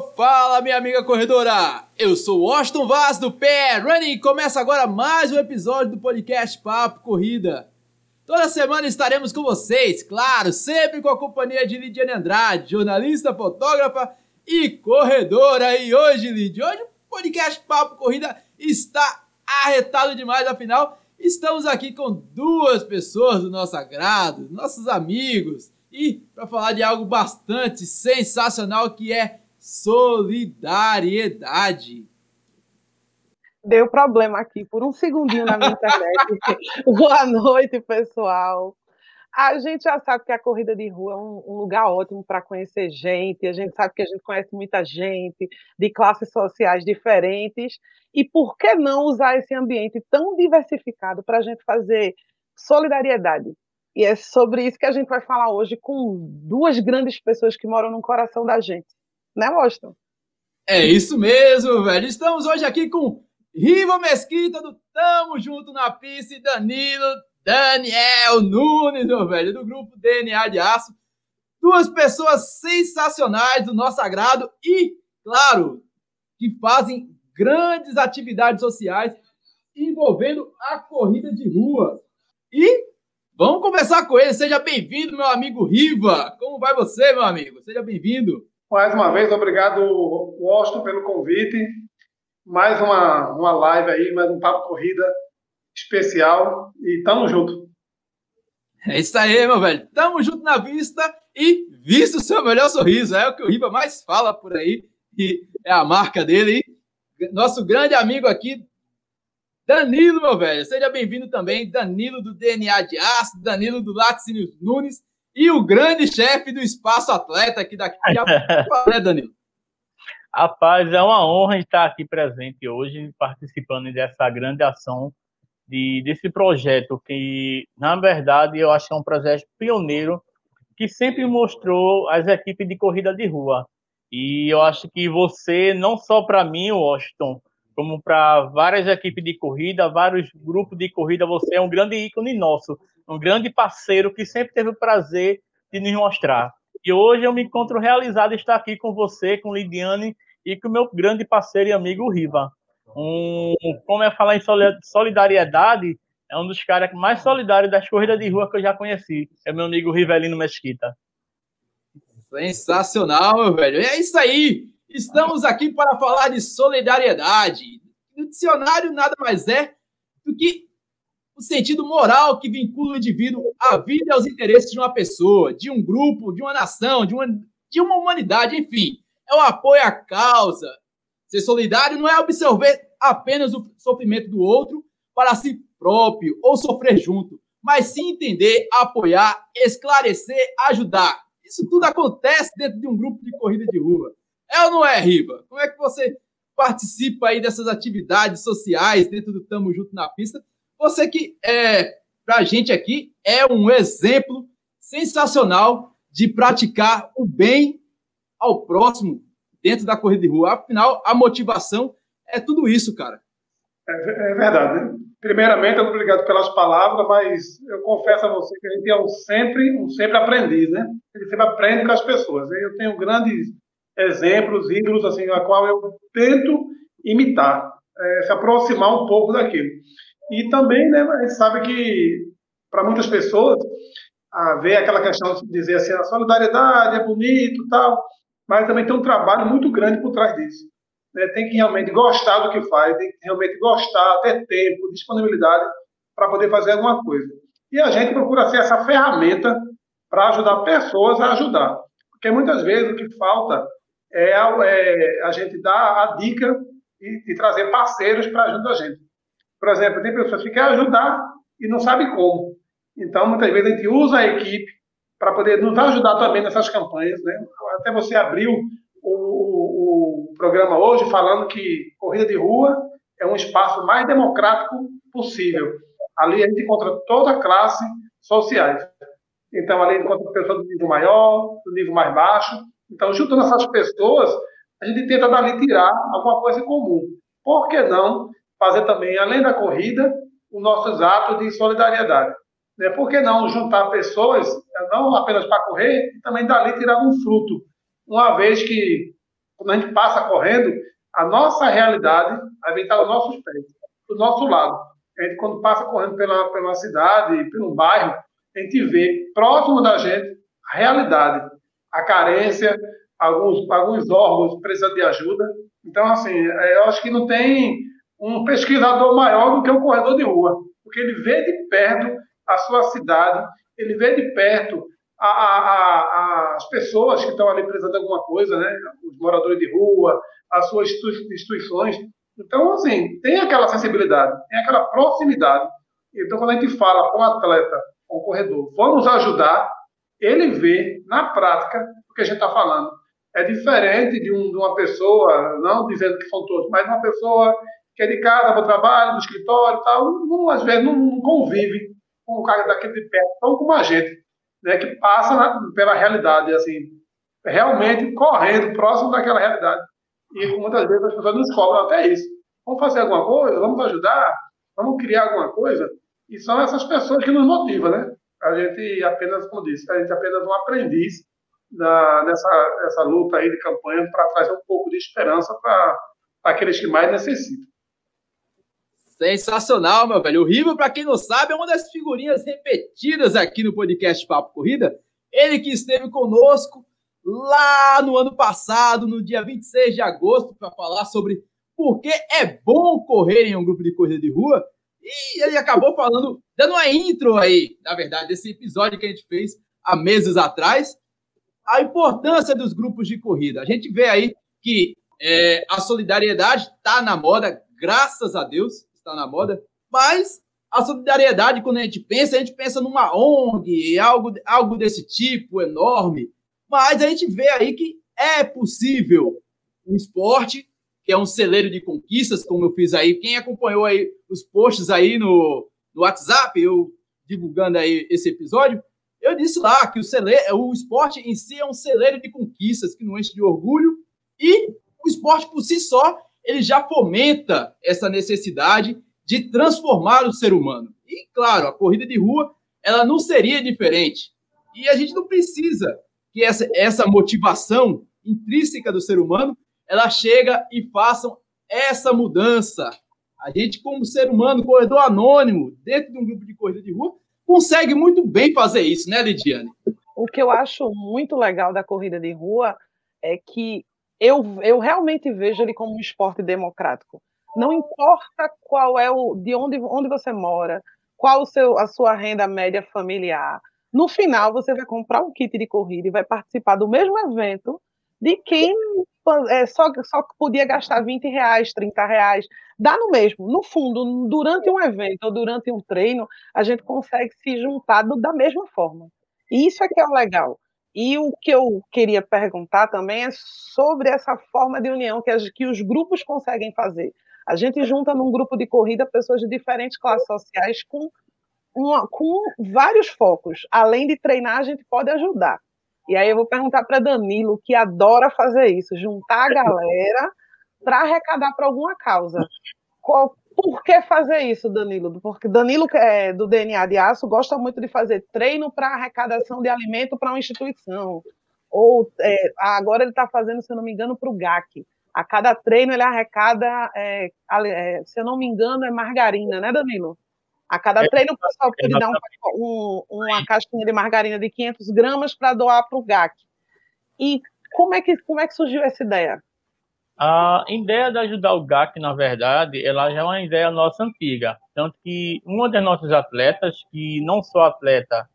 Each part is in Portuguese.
fala, minha amiga corredora! Eu sou Washington Vaz do Pé Running e começa agora mais um episódio do podcast Papo Corrida. Toda semana estaremos com vocês, claro, sempre com a companhia de Lidiane Andrade, jornalista, fotógrafa e corredora. E hoje, Lid, hoje o podcast Papo Corrida está arretado demais, afinal, estamos aqui com duas pessoas do nosso agrado, nossos amigos e para falar de algo bastante sensacional que é solidariedade. Deu problema aqui por um segundinho na minha internet. Boa noite, pessoal. A gente já sabe que a corrida de rua é um, um lugar ótimo para conhecer gente, a gente sabe que a gente conhece muita gente de classes sociais diferentes, e por que não usar esse ambiente tão diversificado para a gente fazer solidariedade? E é sobre isso que a gente vai falar hoje com duas grandes pessoas que moram no coração da gente. Né, Washington? É isso mesmo, velho. Estamos hoje aqui com Riva Mesquita do Tamo Junto na Pista Danilo Daniel Nunes, meu velho, do grupo DNA de Aço. Duas pessoas sensacionais do nosso agrado e, claro, que fazem grandes atividades sociais envolvendo a corrida de rua. E Vamos conversar com ele. Seja bem-vindo, meu amigo Riva. Como vai você, meu amigo? Seja bem-vindo. Mais uma vez, obrigado, Washington, pelo convite. Mais uma, uma live aí, mais um Papo Corrida especial. E tamo junto. É isso aí, meu velho. Tamo junto na vista e visto o seu melhor sorriso. É o que o Riva mais fala por aí. E é a marca dele. Nosso grande amigo aqui Danilo, meu velho, seja bem-vindo também. Danilo do DNA de Aço, Danilo do Laticínio Nunes e o grande chefe do Espaço Atleta aqui daqui a pouco, né, Danilo? Rapaz, é uma honra estar aqui presente hoje, participando dessa grande ação, de, desse projeto que, na verdade, eu acho que é um projeto pioneiro que sempre mostrou as equipes de corrida de rua. E eu acho que você, não só para mim, Washington, como para várias equipes de corrida, vários grupos de corrida, você é um grande ícone nosso, um grande parceiro que sempre teve o prazer de nos mostrar. E hoje eu me encontro realizado estar aqui com você, com Lidiane e com o meu grande parceiro e amigo Riva. Um, como é falar em solidariedade, é um dos caras mais solidários das corridas de rua que eu já conheci. É meu amigo Rivelino Mesquita. Sensacional, meu velho. É isso aí. Estamos aqui para falar de solidariedade. O dicionário nada mais é do que o sentido moral que vincula o indivíduo à vida e aos interesses de uma pessoa, de um grupo, de uma nação, de uma, de uma humanidade, enfim. É o apoio à causa. Ser solidário não é absorver apenas o sofrimento do outro para si próprio ou sofrer junto, mas sim entender, apoiar, esclarecer, ajudar. Isso tudo acontece dentro de um grupo de corrida de rua. É ou não é, Riva? Como é que você participa aí dessas atividades sociais dentro do Tamo Junto na Pista? Você que, é, pra gente aqui, é um exemplo sensacional de praticar o bem ao próximo dentro da corrida de rua. Afinal, a motivação é tudo isso, cara. É, é verdade. Primeiramente, obrigado pelas palavras, mas eu confesso a você que a gente é um sempre, um sempre aprendiz, né? Gente sempre aprende com as pessoas. Eu tenho grandes exemplos, ídolos, assim, a qual eu tento imitar, é, se aproximar um pouco daquilo. E também, né, a gente sabe que, para muitas pessoas, a ver aquela questão de dizer assim, a solidariedade é bonito tal, mas também tem um trabalho muito grande por trás disso. Né? Tem que realmente gostar do que faz, tem que realmente gostar, ter tempo, disponibilidade para poder fazer alguma coisa. E a gente procura ser essa ferramenta para ajudar pessoas a ajudar. Porque muitas vezes o que falta é, é a gente dar a dica e, e trazer parceiros para ajudar a gente. Por exemplo, tem pessoas que querem ajudar e não sabem como. Então, muitas vezes a gente usa a equipe para poder nos ajudar também nessas campanhas. Né? Até você abriu o, o, o programa hoje falando que corrida de rua é um espaço mais democrático possível. Ali a gente encontra toda a classe sociais. Então, ali encontra pessoas do nível maior, do nível mais baixo, então, juntando essas pessoas, a gente tenta dali tirar alguma coisa em comum. Por que não fazer também, além da corrida, os nossos atos de solidariedade? Né? Por que não juntar pessoas, não apenas para correr, e também dali tirar um fruto? uma vez que, quando a gente passa correndo, a nossa realidade vai estar aos nossos pés, do nosso lado. A gente, quando passa correndo pela, pela cidade, pelo bairro, a gente vê próximo da gente a realidade, a carência, alguns, alguns órgãos precisando de ajuda. Então, assim, é, eu acho que não tem um pesquisador maior do que o corredor de rua, porque ele vê de perto a sua cidade, ele vê de perto a, a, a, as pessoas que estão ali precisando de alguma coisa, né? os moradores de rua, as suas instituições. Então, assim, tem aquela sensibilidade, tem aquela proximidade. Então, quando a gente fala com o atleta, com o corredor, vamos ajudar, ele vê na prática o que a gente está falando. É diferente de, um, de, uma pessoa, não dizendo que são todos, mas uma pessoa que é de casa para o trabalho, no escritório e tal, não, às vezes não, não, convive com o cara daquele de perto, tão como a gente, né, que passa na, pela realidade, assim, realmente correndo próximo daquela realidade. E muitas vezes as pessoas nos cobram até isso. Vamos fazer alguma coisa? Vamos ajudar? Vamos criar alguma coisa? E são essas pessoas que nos motivam, né? A gente apenas, como disse, a gente apenas um aprendiz da, nessa, nessa luta aí de campanha para trazer um pouco de esperança para aqueles que mais necessitam. Sensacional, meu velho. O Riva, para quem não sabe, é uma das figurinhas repetidas aqui no podcast Papo Corrida. Ele que esteve conosco lá no ano passado, no dia 26 de agosto, para falar sobre por que é bom correr em um grupo de corrida de rua. E ele acabou falando, dando uma intro aí, na verdade, desse episódio que a gente fez há meses atrás, a importância dos grupos de corrida. A gente vê aí que é, a solidariedade está na moda, graças a Deus está na moda, mas a solidariedade, quando a gente pensa, a gente pensa numa ONG, algo, algo desse tipo enorme, mas a gente vê aí que é possível um esporte, que é um celeiro de conquistas, como eu fiz aí. Quem acompanhou aí os posts aí no, no WhatsApp, eu divulgando aí esse episódio, eu disse lá que o, celeiro, o esporte em si é um celeiro de conquistas que não enche de orgulho e o esporte por si só ele já fomenta essa necessidade de transformar o ser humano. E, claro, a corrida de rua ela não seria diferente. E a gente não precisa que essa, essa motivação intrínseca do ser humano ela chega e façam essa mudança. A gente, como ser humano, corredor anônimo, dentro de um grupo de corrida de rua, consegue muito bem fazer isso, né, Lidiane? O que eu acho muito legal da corrida de rua é que eu, eu realmente vejo ele como um esporte democrático. Não importa qual é o de onde, onde você mora, qual o seu, a sua renda média familiar. No final, você vai comprar um kit de corrida e vai participar do mesmo evento de quem é, só, só podia gastar 20 reais, 30 reais. Dá no mesmo. No fundo, durante um evento ou durante um treino, a gente consegue se juntar do, da mesma forma. E isso é que é o legal. E o que eu queria perguntar também é sobre essa forma de união que, as, que os grupos conseguem fazer. A gente junta num grupo de corrida pessoas de diferentes classes sociais com, uma, com vários focos. Além de treinar, a gente pode ajudar. E aí eu vou perguntar para Danilo, que adora fazer isso, juntar a galera para arrecadar para alguma causa. Qual, por que fazer isso, Danilo? Porque Danilo, é, do DNA de Aço, gosta muito de fazer treino para arrecadação de alimento para uma instituição. Ou é, agora ele está fazendo, se eu não me engano, para o GAC. A cada treino ele arrecada, é, é, se eu não me engano, é margarina, né, Danilo? A cada é, treino o pessoal pode dar um, um, uma caixinha de margarina de 500 gramas para doar para o GAC. E como é, que, como é que surgiu essa ideia? A ideia de ajudar o GAC, na verdade, ela já é uma ideia nossa antiga. Tanto que uma das nossas atletas, que não só atleta,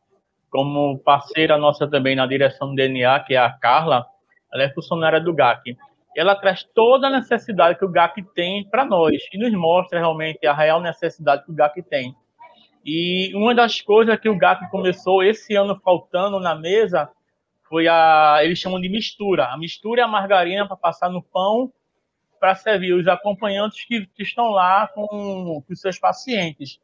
como parceira nossa também na direção do DNA, que é a Carla, ela é funcionária do GAC. Ela traz toda a necessidade que o GAC tem para nós e nos mostra realmente a real necessidade que o GAC tem. E uma das coisas que o GAC começou esse ano faltando na mesa foi a. Eles chamam de mistura. A mistura é a margarina para passar no pão para servir os acompanhantes que, que estão lá com, com os seus pacientes.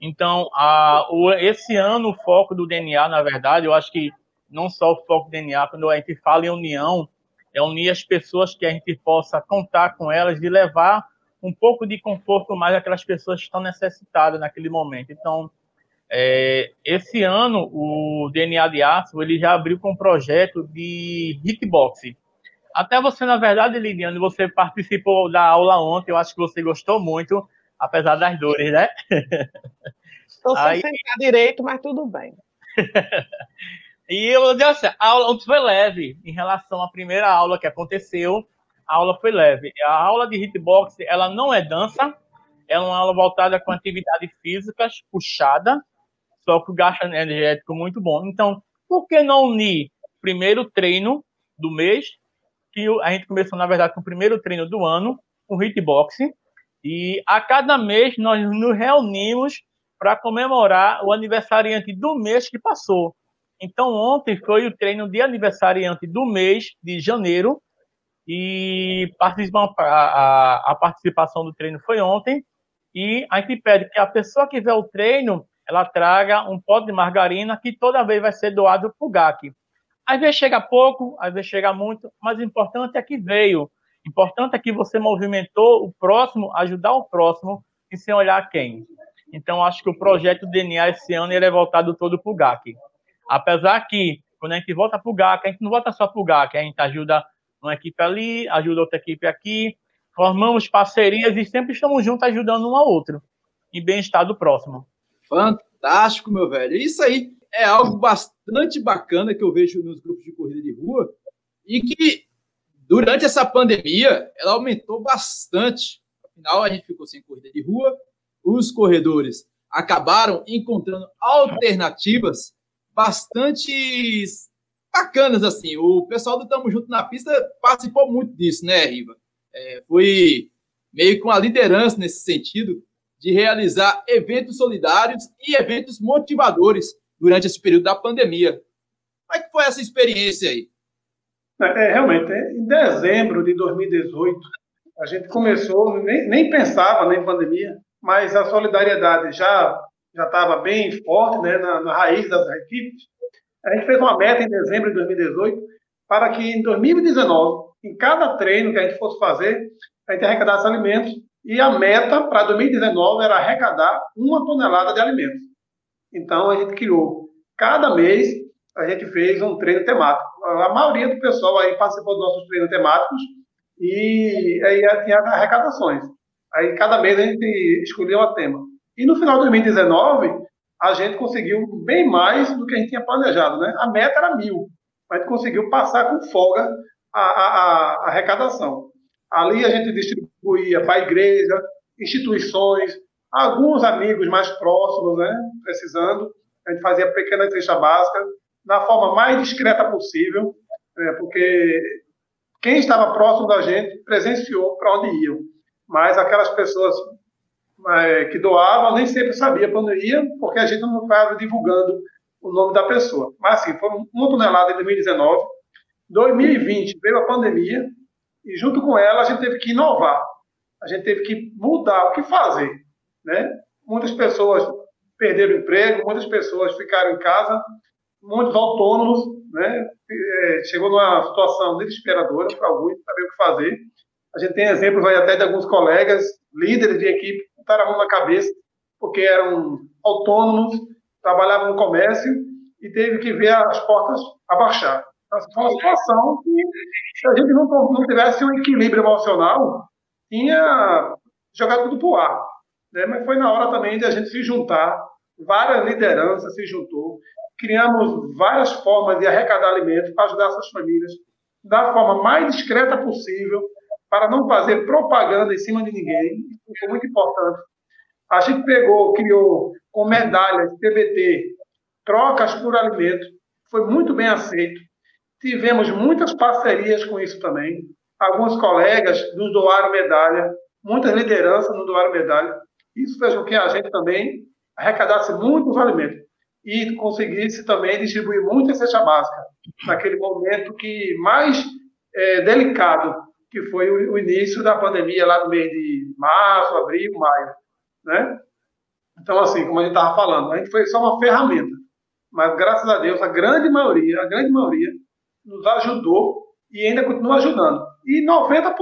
Então, a, o, esse ano, o foco do DNA, na verdade, eu acho que não só o foco do DNA, quando a gente fala em união, é unir as pessoas que a gente possa contar com elas, de levar um pouco de conforto mais àquelas pessoas que estão necessitadas naquele momento. Então, É, esse ano, o DNA de Aço ele já abriu com um projeto de hitbox. Até você, na verdade, Lidiane, você participou da aula ontem, eu acho que você gostou muito, apesar das dores, né? Estou sem Aí... sentar direito, mas tudo bem. e eu assim, a aula ontem foi leve em relação à primeira aula que aconteceu. A aula foi leve. A aula de hitbox, ela não é dança, é uma aula voltada com atividades físicas puxada, só que o gasto energético muito bom. Então, por que não unir o primeiro treino do mês, que a gente começou, na verdade, com o primeiro treino do ano, o hitbox, e a cada mês nós nos reunimos para comemorar o aniversariante do mês que passou. Então, ontem foi o treino de aniversariante do mês de janeiro, e a, a, a participação do treino foi ontem, e a gente pede que a pessoa que vê o treino ela traga um pote de margarina que toda vez vai ser doado para o GAC. Às vezes chega pouco, às vezes chega muito, mas o importante é que veio. O importante é que você movimentou o próximo, ajudar o próximo, e sem olhar quem. Então, acho que o projeto DNA esse ano ele é voltado todo para o GAC. Apesar que, quando a gente volta para o GAC, a gente não volta só para o GAC, a gente ajuda uma equipe ali, ajuda outra equipe aqui, formamos parcerias e sempre estamos juntos ajudando um ao outro, em bem-estar do próximo. Fantástico, meu velho. Isso aí é algo bastante bacana que eu vejo nos grupos de corrida de rua e que durante essa pandemia ela aumentou bastante. Afinal, a gente ficou sem corrida de rua, os corredores acabaram encontrando alternativas bastante bacanas assim. O pessoal do Tamo Junto na Pista participou muito disso, né, Riva? É, foi meio com a liderança nesse sentido de realizar eventos solidários e eventos motivadores durante esse período da pandemia. Como é que foi essa experiência aí? É, é realmente, é, em dezembro de 2018, a gente começou, nem, nem pensava em pandemia, mas a solidariedade já já estava bem forte né, na, na raiz das equipes. A gente fez uma meta em dezembro de 2018 para que em 2019, em cada treino que a gente fosse fazer, a gente arrecadasse alimentos e a meta para 2019 era arrecadar uma tonelada de alimentos. Então a gente criou, cada mês a gente fez um treino temático. A maioria do pessoal aí participou dos nossos treinos temáticos e aí tinha arrecadações. Aí cada mês a gente escolheu um tema. E no final de 2019 a gente conseguiu bem mais do que a gente tinha planejado, né? A meta era mil, mas a gente conseguiu passar com folga a, a, a arrecadação. Ali a gente distribuía para a igreja, instituições, alguns amigos mais próximos, né, precisando. A gente fazia pequena cesta básica, da forma mais discreta possível, né, porque quem estava próximo da gente presenciou para onde iam. Mas aquelas pessoas que doavam nem sempre sabia para onde iam, porque a gente não estava divulgando o nome da pessoa. Mas, assim, foram uma tonelada em 2019. 2020 veio a pandemia, e junto com ela a gente teve que inovar, a gente teve que mudar o que fazer, né? Muitas pessoas perderam o emprego, muitas pessoas ficaram em casa, muitos autônomos, né? É, chegou numa situação desesperadora para alguns, saber o que fazer. A gente tem exemplos aí até de alguns colegas, líderes de equipe, que botaram a mão na cabeça, porque eram autônomos, trabalhavam no comércio e teve que ver as portas abaixar. Assim, foi uma situação que, se a gente não, não tivesse um equilíbrio emocional, tinha jogado tudo para o ar. Né? Mas foi na hora também de a gente se juntar, várias lideranças se juntou, criamos várias formas de arrecadar alimentos para ajudar essas famílias da forma mais discreta possível, para não fazer propaganda em cima de ninguém. Isso foi muito importante. A gente pegou, criou com medalhas, TBT, trocas por alimento, foi muito bem aceito. Tivemos muitas parcerias com isso também. Alguns colegas nos doaram medalha, muitas lideranças nos doaram medalha. Isso fez com que a gente também arrecadasse muitos alimentos e conseguisse também distribuir muita cesta básica naquele momento que mais é, delicado que foi o, início da pandemia lá no mês de março, abril, maio, né? Então assim, como a gente estava falando, a gente foi só uma ferramenta, mas graças a Deus a grande maioria, a grande maioria nos ajudou e ainda continua ajudando. E 90%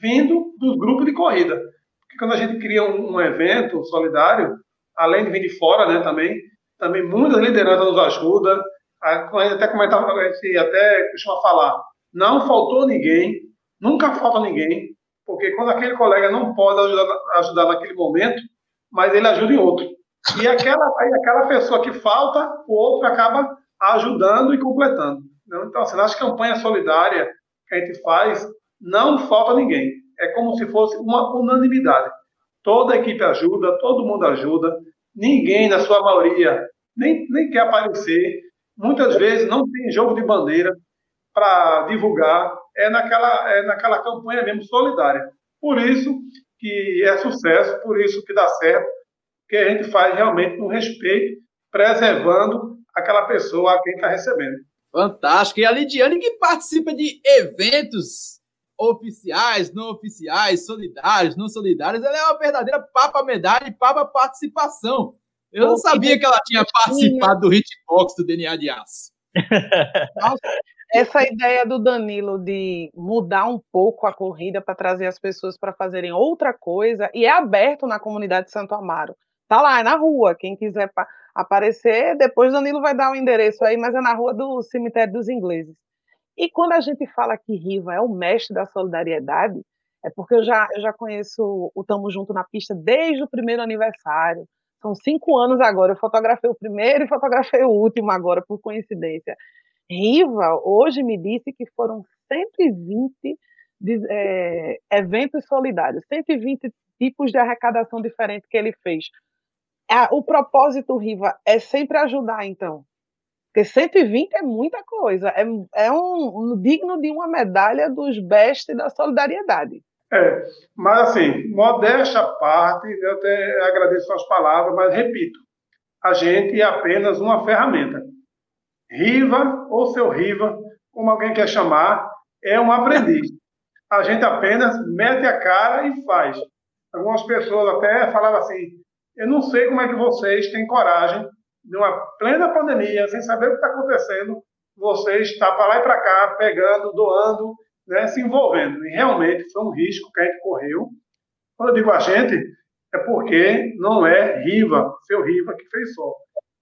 vindo dos grupos de corrida. Porque quando a gente cria um, um evento solidário, além de vir de fora, né, também, também muitas lideranças nos ajudam. Até comentava, a gente até costuma falar, não faltou ninguém, nunca falta ninguém, porque quando aquele colega não pode ajudar, ajudar naquele momento, mas ele ajuda em outro. E aquela, aí aquela pessoa que falta, o outro acaba ajudando e completando. Então, assim, nas campanhas solidárias que a gente faz, não falta ninguém. É como se fosse uma unanimidade. Toda a equipe ajuda, todo mundo ajuda, ninguém, na sua maioria, nem, nem quer aparecer. Muitas vezes não tem jogo de bandeira para divulgar, é naquela, é naquela campanha mesmo solidária. Por isso que é sucesso, por isso que dá certo, que a gente faz realmente com respeito, preservando aquela pessoa a quem está recebendo. Fantástico. E a Lidiane que participa de eventos oficiais, não oficiais, solidários, não solidários, ela é uma verdadeira papa medalha e papa participação. Eu não sabia que ela tinha participado do hitbox do DNA de Aço. Nossa, essa ideia do Danilo de mudar um pouco a corrida para trazer as pessoas para fazerem outra coisa, e é aberto na comunidade de Santo Amaro. Tá lá, é na rua. Quem quiser aparecer, depois Danilo vai dar o endereço aí, mas é na rua do Cemitério dos Ingleses. E quando a gente fala que Riva é o mestre da solidariedade, é porque eu já, eu já conheço o Tamo Junto na pista desde o primeiro aniversário. São cinco anos agora. Eu fotografei o primeiro e fotografei o último agora, por coincidência. Riva hoje me disse que foram 120 de, é, eventos solidários, 120 tipos de arrecadação diferente que ele fez. o propósito, Riva, é sempre ajudar, então. Porque 120 é muita coisa. É, é um, um digno de uma medalha dos best da solidariedade. É, mas assim, modéstia à parte, eu até agradeço as palavras, mas repito, a gente é apenas uma ferramenta. Riva ou seu Riva, como alguém quer chamar, é um aprendiz. A gente apenas mete a cara e faz. Algumas pessoas até falavam assim: eu não sei como é que vocês têm coragem de uma plena pandemia, sem saber o que está acontecendo, vocês estar para lá e para cá, pegando, doando, né, se envolvendo. E realmente foi um risco que a gente correu. Quando eu digo a gente, é porque não é Riva, seu Riva, que fez só.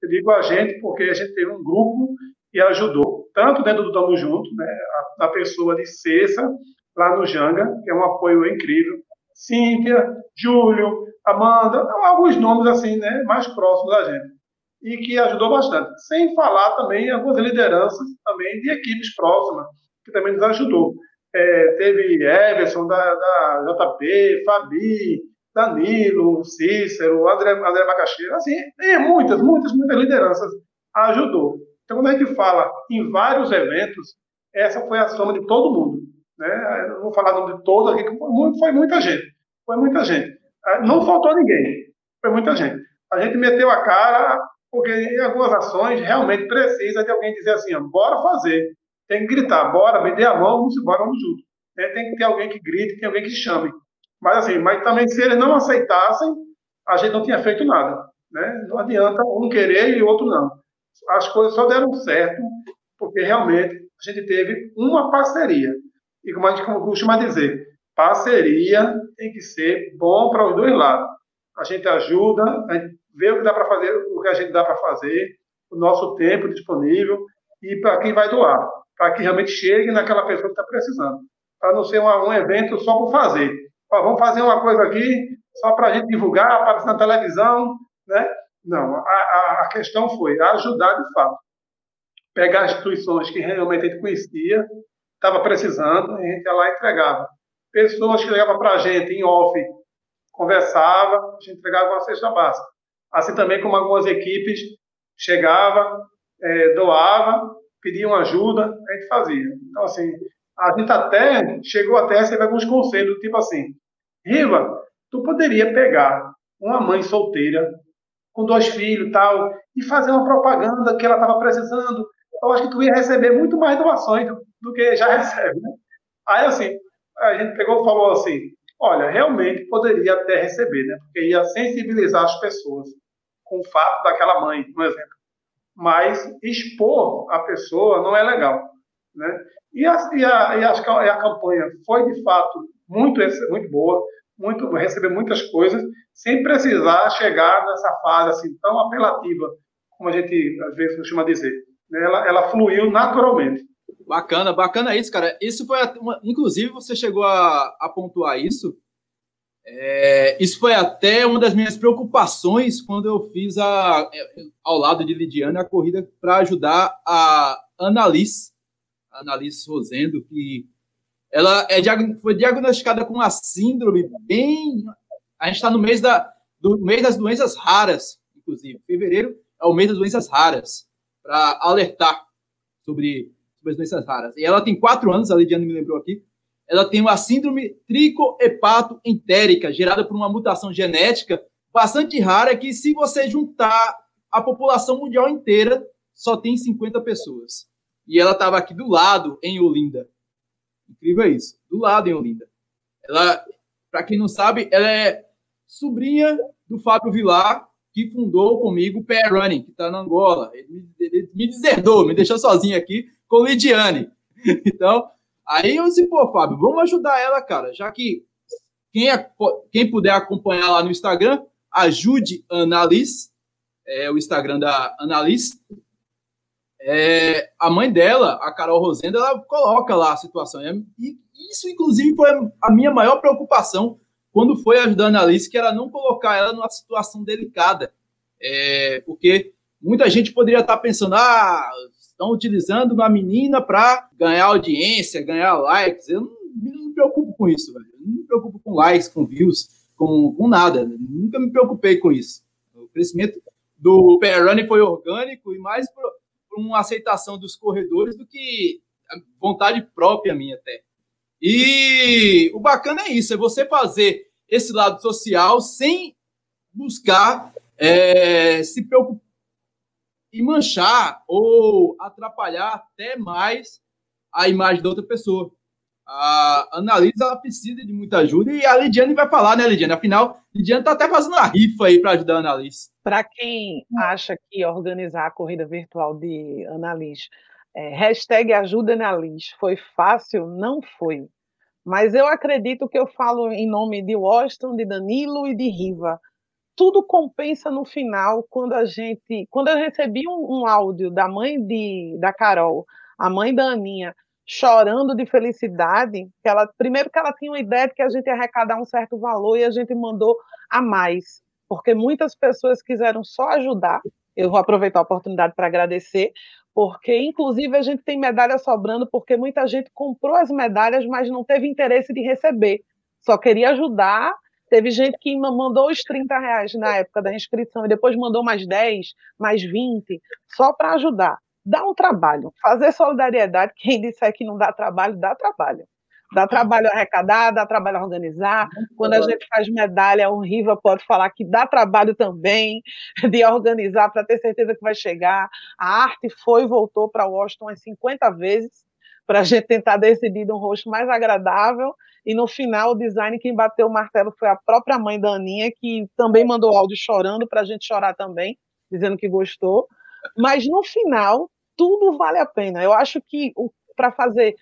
Eu digo a gente porque a gente teve um grupo que ajudou, tanto dentro do Tamo Junto, né, a, a pessoa de Cessa, lá no Janga, que é um apoio incrível. Cíntia, Júlio, Amanda, alguns nomes assim, né, mais próximos da gente. E que ajudou bastante. Sem falar também algumas lideranças também de equipes próximas, que também nos ajudou. É, teve Everson da, da JP, Fabi, Danilo, Cícero, André, André Macaxeira, assim, muitas, muitas, muitas lideranças ajudou. Então, quando a gente fala em vários eventos, essa foi a soma de todo mundo. Né? Eu vou falar de todo aqui, foi muita gente. Foi muita gente. Ah, não faltou ninguém. Foi muita gente. A gente meteu a cara, porque em algumas ações realmente precisa de alguém dizer assim, bora fazer. Tem que gritar, bora, me a mão, vamos embora, vamos junto. É, tem que ter alguém que grite, tem alguém que chame. Mas assim, mas também se eles não aceitassem, a gente não tinha feito nada. Né? Não adianta um querer e o outro não. As coisas só deram certo porque realmente a gente teve uma parceria. E como a gente costuma dizer, parceria tem que ser bom para os dois lados. A gente ajuda, a gente vê o que dá para fazer, o que a gente dá para fazer, o nosso tempo disponível e para quem vai doar, para que realmente chegue naquela pessoa que está precisando. Para não ser um, um evento só por fazer vamos fazer uma coisa aqui só para a gente divulgar, aparecer na televisão, né? Não, a, a, a questão foi ajudar de fato. Pegar instituições que realmente a gente conhecia, estava precisando, a gente ia lá e entregava. Pessoas que ligavam para a gente em off, conversava, a gente entregava uma cesta básica. Assim também como algumas equipes chegava, é, doava, pediam ajuda, a gente fazia. Então, assim, a gente até chegou até a receber alguns conselhos, tipo assim, Riva, tu poderia pegar uma mãe solteira com dois filhos tal e fazer uma propaganda que ela estava precisando. Eu acho que tu ia receber muito mais doações do, do que já recebe, né? Aí, assim, a gente pegou e falou assim, olha, realmente poderia até receber, né? Porque ia sensibilizar as pessoas com o fato daquela mãe, por exemplo. Mas expor a pessoa não é legal, né? E a, e a, e a, a campanha foi, de fato, muito, muito boa. muito, receber muitas coisas, sem precisar chegar nessa fase assim tão apelativa, como a gente às vezes costuma dizer. Ela, ela fluiu naturalmente. Bacana, bacana isso, cara. Isso foi, uma, inclusive, você chegou a, a pontuar isso. É, isso foi até uma das minhas preocupações quando eu fiz a, ao lado de Lidiane a corrida para ajudar a Annalise, Annalise Rosendo, que ela é, foi diagnosticada com uma síndrome bem. A gente está no mês, da, do mês das doenças raras, inclusive. Fevereiro é o mês das doenças raras, para alertar sobre sobre as doenças raras. E ela tem quatro anos, a Lidiane me lembrou aqui. Ela tem uma síndrome tricohepatoentérica, gerada por uma mutação genética bastante rara, que se você juntar a população mundial inteira, só tem 50 pessoas. E ela estava aqui do lado, em Olinda. Incrível isso. Do lado, em Olinda. Ela, para quem não sabe, ela é sobrinha do Fábio Vilar, que fundou comigo o Pair Running, que está na Angola. Ele me, ele me deserdou, me deixou sozinho aqui, com Lidiane. Então, aí eu disse, pô, Fábio, vamos ajudar ela, cara, já que quem, é, quem puder acompanhar lá no Instagram, ajude Annalise, é o Instagram da Annalise. É, a mãe dela, a Carol Rosenda, ela coloca lá a situação. E isso, inclusive, foi a minha maior preocupação quando foi ajudar a Annalise, que era não colocar ela numa situação delicada. É, porque muita gente poderia estar pensando, ah, estão utilizando uma menina para ganhar audiência, ganhar likes. Eu não, não, me preocupo com isso, velho. Eu não me preocupo com likes, com views, com, com nada. Nunca me preocupei com isso. O crescimento do Running foi orgânico e mais por uma aceitação dos corredores do que vontade própria minha até. E o bacana é isso, é você fazer esse lado social sem buscar é, se preocupar e manchar ou atrapalhar até mais a imagem da outra pessoa. A Analisa precisa de muita ajuda e a Lidiane vai falar, né, Lidiane? Afinal, Lidiane está até fazendo uma rifa aí para ajudar a Analisa. Para quem acha que organizar a corrida virtual de Analis, é, hashtag ajuda Analis, foi fácil? Não foi. Mas eu acredito que eu falo em nome de Washington, de Danilo e de Riva tudo compensa no final quando a gente. Quando eu recebi um, um, áudio da mãe de, da Carol, a mãe da Aninha, chorando de felicidade, que ela, primeiro que ela tinha uma ideia de que a gente ia arrecadar um certo valor e a gente mandou a mais, porque muitas pessoas quiseram só ajudar. Eu vou aproveitar a oportunidade para agradecer, porque inclusive a gente tem medalha sobrando, porque muita gente comprou as medalhas, mas não teve interesse de receber. Só queria ajudar Teve gente que mandou os 30 reais na época da inscrição e depois mandou mais 10, mais 20, só para ajudar. Dá um trabalho. Fazer solidariedade, quem disser que não dá trabalho, dá trabalho. Dá trabalho arrecadar, dá trabalho organizar. Quando a gente faz medalha, o Riva pode falar que dá trabalho também de organizar para ter certeza que vai chegar. A arte foi e voltou para Washington umas 50 vezes para a gente tentar decidir um rosto mais agradável e no final, o design, quem bateu o martelo foi a própria mãe da Aninha, que também mandou áudio chorando para a gente chorar também, dizendo que gostou. Mas no final, tudo vale a pena. Eu acho que para fazer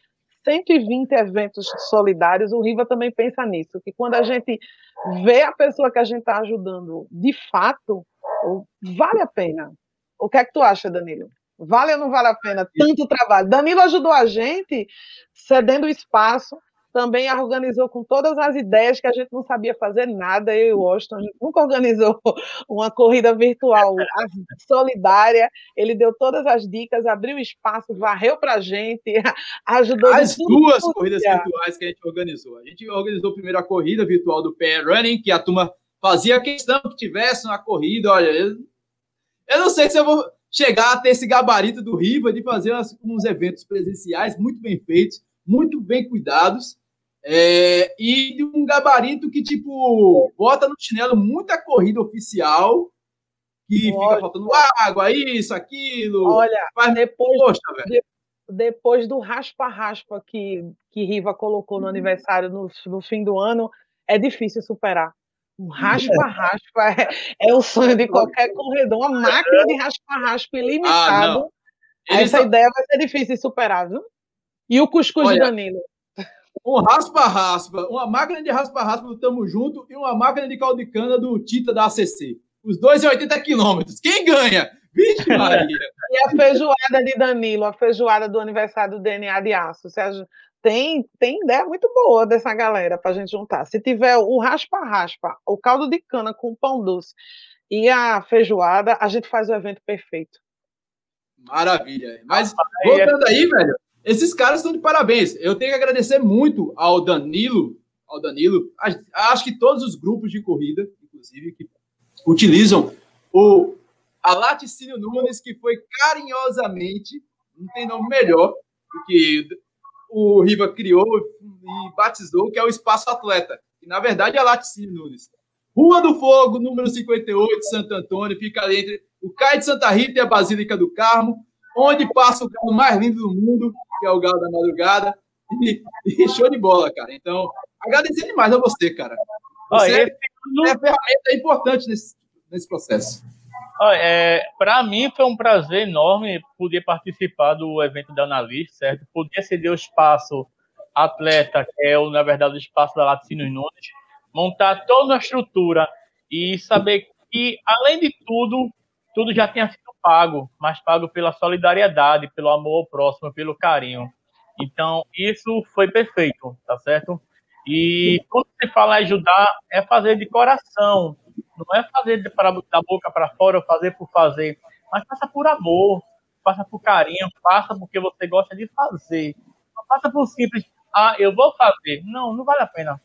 120 eventos solidários, o Riva também pensa nisso, que quando a gente vê a pessoa que a gente está ajudando de fato, vale a pena. O que é que tu acha, Danilo? Vale ou não vale a pena tanto trabalho? Danilo ajudou a gente cedendo espaço, também organizou com todas as ideias que a gente não sabia fazer nada, eu e o Washington, a gente nunca organizou uma corrida virtual solidária, ele deu todas as dicas, abriu espaço, varreu para a gente, ajudou... As duas corridas virtuais que a gente organizou. A gente organizou primeiro a corrida virtual do PR Running, que a turma fazia questão que tivesse uma corrida, olha, eu, eu não sei se eu vou chegar a ter esse gabarito do Riva de fazer uns eventos presenciais muito bem feitos, muito bem cuidados, é, e de um gabarito que, tipo, bota no chinelo muita corrida oficial, que Olha, fica faltando água, isso, aquilo. Olha, Mas, depois, poxa, de, depois do raspa-raspa que, que Riva colocou no aniversário no, no fim do ano, é difícil superar. Um raspa-raspa é, é, o sonho de qualquer corredor, uma máquina de raspa-raspa ilimitado. Ah, Essa só... ideia vai ser difícil de superar, viu? E o cuscuz Olha, de Danilo? Um raspa-raspa, uma máquina de raspa-raspa do Tamo Junto e uma máquina de caldo de cana do Tita da ACC. Os dois em 80 quilômetros. Quem ganha? Vixe, Maria. e a feijoada de Danilo, a feijoada do aniversário do DNA de Aço. Tem, tem ideia muito boa dessa galera para a gente juntar. Se tiver o raspa-raspa, o caldo de cana com pão doce e a feijoada, a gente faz o evento perfeito. Maravilha. Mas voltando aí, velho, esses caras estão de parabéns. Eu tenho que agradecer muito ao Danilo, ao Danilo. Acho que todos os grupos de corrida, inclusive, que utilizam o a Laticínio Nunes, que foi carinhosamente, não tem nome melhor do que o Riva criou e batizou, que é o Espaço Atleta. E, na verdade, é a Laticínio Nunes. Rua do Fogo, número 58, Santo Antônio, fica ali entre o Caio de Santa Rita e a Basílica do Carmo, onde passa o galo mais lindo do mundo, que é o galo da madrugada. E, e show de bola, cara. Então, agradecer demais a você, cara. Você é, é ferramenta importante nesse, nesse processo. É, Para mim foi um prazer enorme poder participar do evento da Analista, certo? Poder ceder o espaço atleta, que é, na verdade, o espaço da Laticínios Nunes, montar toda a estrutura e saber que, além de tudo, tudo já tinha pago, mas pago pela solidariedade, pelo amor ao próximo, pelo carinho. Então, isso foi perfeito, tá certo? E quando você fala ajudar, é fazer de coração, não é fazer para da boca para fora fazer por fazer, mas passa por amor, passa por carinho, passa porque você gosta de fazer. Não passa por simples, ah, eu vou fazer. Não, não vale a pena.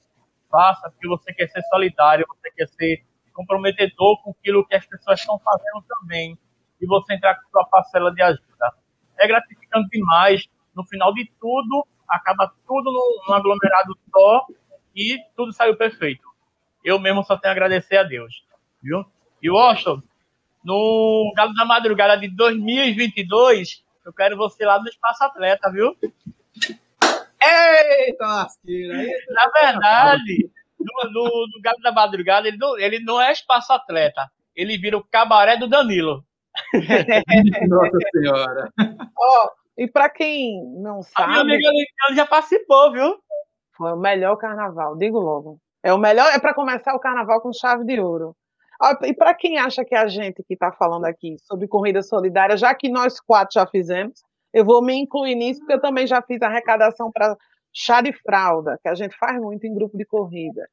Faça porque você quer ser solidário, você quer ser comprometedor com aquilo que as pessoas estão fazendo também. E você entrar com sua parcela de ajuda. É gratificante demais. No final de tudo, acaba tudo num, aglomerado só e tudo saiu perfeito. Eu mesmo só tenho a agradecer a Deus. Viu? E Washington, no Galo da Madrugada de 2022, eu quero você lá no Espaço Atleta, viu? Eita lasqueira! Na verdade, no Galo da Madrugada, ele não, ele não é Espaço Atleta. Ele vira o cabaré do Danilo. Nossa Senhora! Ó, oh, e para quem não sabe. A minha amiga já participou, viu? Foi o melhor carnaval, digo logo. É o melhor, é para começar o carnaval com chave de ouro. E para quem acha que é a gente que está falando aqui sobre corrida solidária, já que nós quatro já fizemos, eu vou me incluir nisso, porque eu também já fiz arrecadação para chá de fralda, que a gente faz muito em grupo de corrida.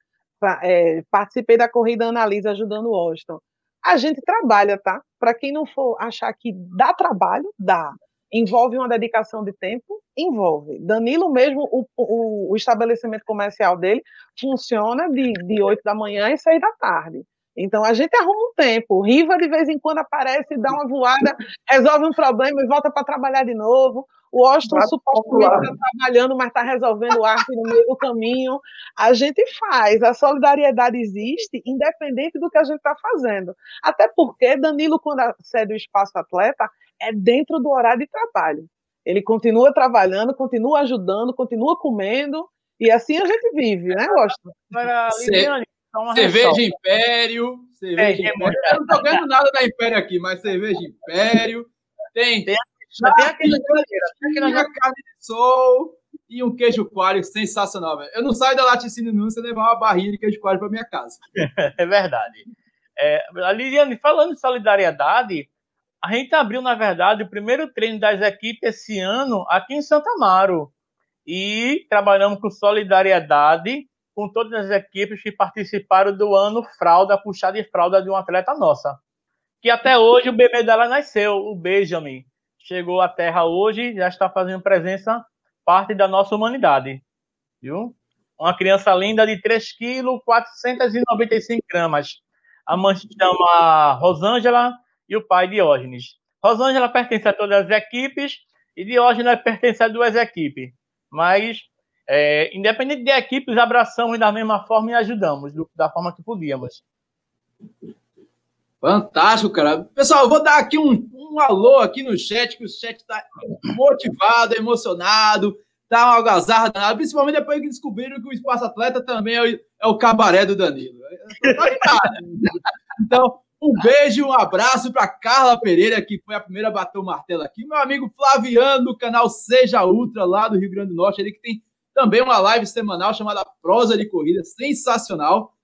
É, participei da corrida Analisa ajudando o Austin. A gente trabalha, tá? Para quem não for achar que dá trabalho, dá. Envolve uma dedicação de tempo? Envolve. Danilo mesmo, o, o, o estabelecimento comercial dele funciona de, de 8 da manhã e 6 da tarde. Então a gente arruma um tempo. O Riva de vez em quando aparece, dá uma voada, resolve um problema e volta para trabalhar de novo. O Austin supostamente está trabalhando, mas está resolvendo o arte no meio do caminho. A gente faz, a solidariedade existe, independente do que a gente está fazendo. Até porque Danilo, quando cede o espaço atleta, é dentro do horário de trabalho. Ele continua trabalhando, continua ajudando, continua comendo, e assim a gente vive, né, Austin? Agora, Liliane, cerveja Império, cerveja é, Império. Eu não tô vendo nada da Império aqui, mas cerveja Império. Tem, tem, tem aquele uma carne de sol e um queijo coalho sensacional, velho. Eu não saio da Laticínio não se levar uma barrinha de queijo coalho para minha casa. é verdade. É, Liliane, falando de solidariedade, a gente abriu, na verdade, o primeiro treino das equipes esse ano aqui em Santa Amaro. E trabalhamos com solidariedade com todas as equipes que participaram do ano fralda, puxada de fralda de um atleta nossa. Que até hoje o bebê dela nasceu, o Benjamin. Chegou à Terra hoje, já está fazendo presença, parte da nossa humanidade. Viu? Uma criança linda de 3 kg, 495 gramas. A mãe se chama Rosângela e o pai Diógenes. Rosângela pertence a todas as equipes e Diógenes pertence a duas equipes. Mas é, independente de equipes, abraçamos da mesma forma e ajudamos da forma que podíamos. Fantástico, cara. Pessoal, eu vou dar aqui um, um alô aqui no chat, que o chat está motivado, emocionado, tá uma algazarra danada, principalmente depois que descobriram que o Espaço Atleta também é o, é o cabaré do Danilo. Então, um beijo, um abraço para Carla Pereira, que foi a primeira a bater o martelo aqui. Meu amigo Flaviano, do canal Seja Ultra, lá do Rio Grande do Norte, ele que tem também uma live semanal chamada Prosa de Corrida, sensacional.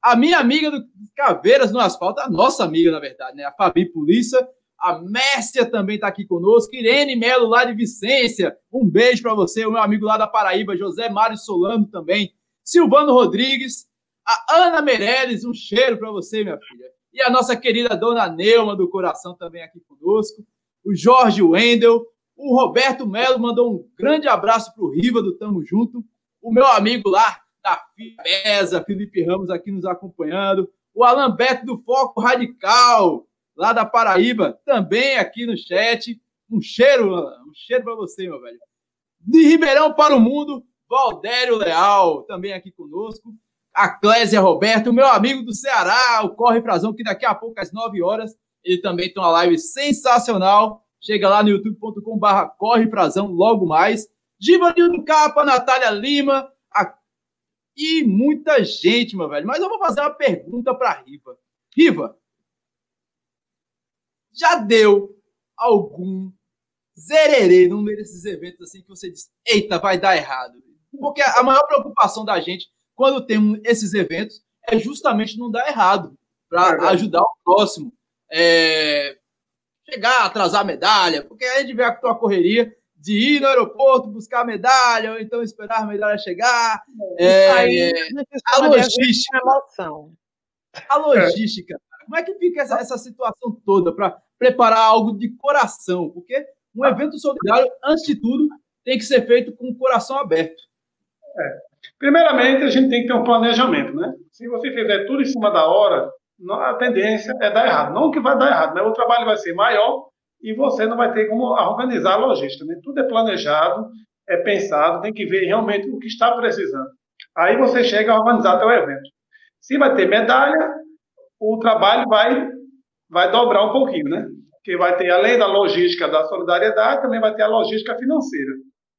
A minha amiga do Caveiras no Asfalto, a nossa amiga, na verdade, né? A Fabi Polícia. A Mércia também está aqui conosco. Irene Melo, lá de Vicência. Um beijo para você. O meu amigo lá da Paraíba, José Mário Solano também. Silvano Rodrigues. A Ana Meirelles, um cheiro para você, minha filha. E a nossa querida dona Neuma do Coração também aqui conosco. O Jorge Wendel. O Roberto Melo mandou um grande abraço para o Riva do Tamo Junto. O meu amigo lá da Fibesa, Felipe Ramos aqui nos acompanhando. O Alan Beto do Foco Radical, lá da Paraíba, também aqui no chat. Um cheiro, um cheiro para você, meu velho. De Ribeirão para o Mundo, Valdério Leal, também aqui conosco. A Clésia Roberto, meu amigo do Ceará, o Corre Frazão, que daqui a pouco, às 9 horas, ele também tem uma live sensacional Chega lá no youtube.com/barra Corre Frazão logo mais. Givanildo Capa, Natália Lima a... e muita gente, meu velho. Mas eu vou fazer uma pergunta para Riva. Riva, já deu algum zererê num desses eventos assim que você diz, eita, vai dar errado? Porque a maior preocupação da gente quando tem esses eventos é justamente não dar errado, para ajudar o próximo. É, chegar, atrasar a medalha, porque a gente vê a tua correria de ir no aeroporto buscar a medalha, ou então esperar a medalha chegar. É, aí, a logística. A logística. Como é que fica essa, essa situação toda para preparar algo de coração? Porque um evento solidário, antes de tudo, tem que ser feito com o coração aberto. É. Primeiramente, a gente tem que ter um planejamento, né? Se você fizer tudo em cima da hora, a tendência é dar errado. Não que vai dar errado, mas o trabalho vai ser maior e você não vai ter como organizar a logística. Né? Tudo é planejado, é pensado, tem que ver realmente o que está precisando. Aí você chega a organizar teu evento. Se vai ter medalha, o trabalho vai, vai dobrar um pouquinho, né? Que vai ter, além da logística da solidariedade, também vai ter a logística financeira.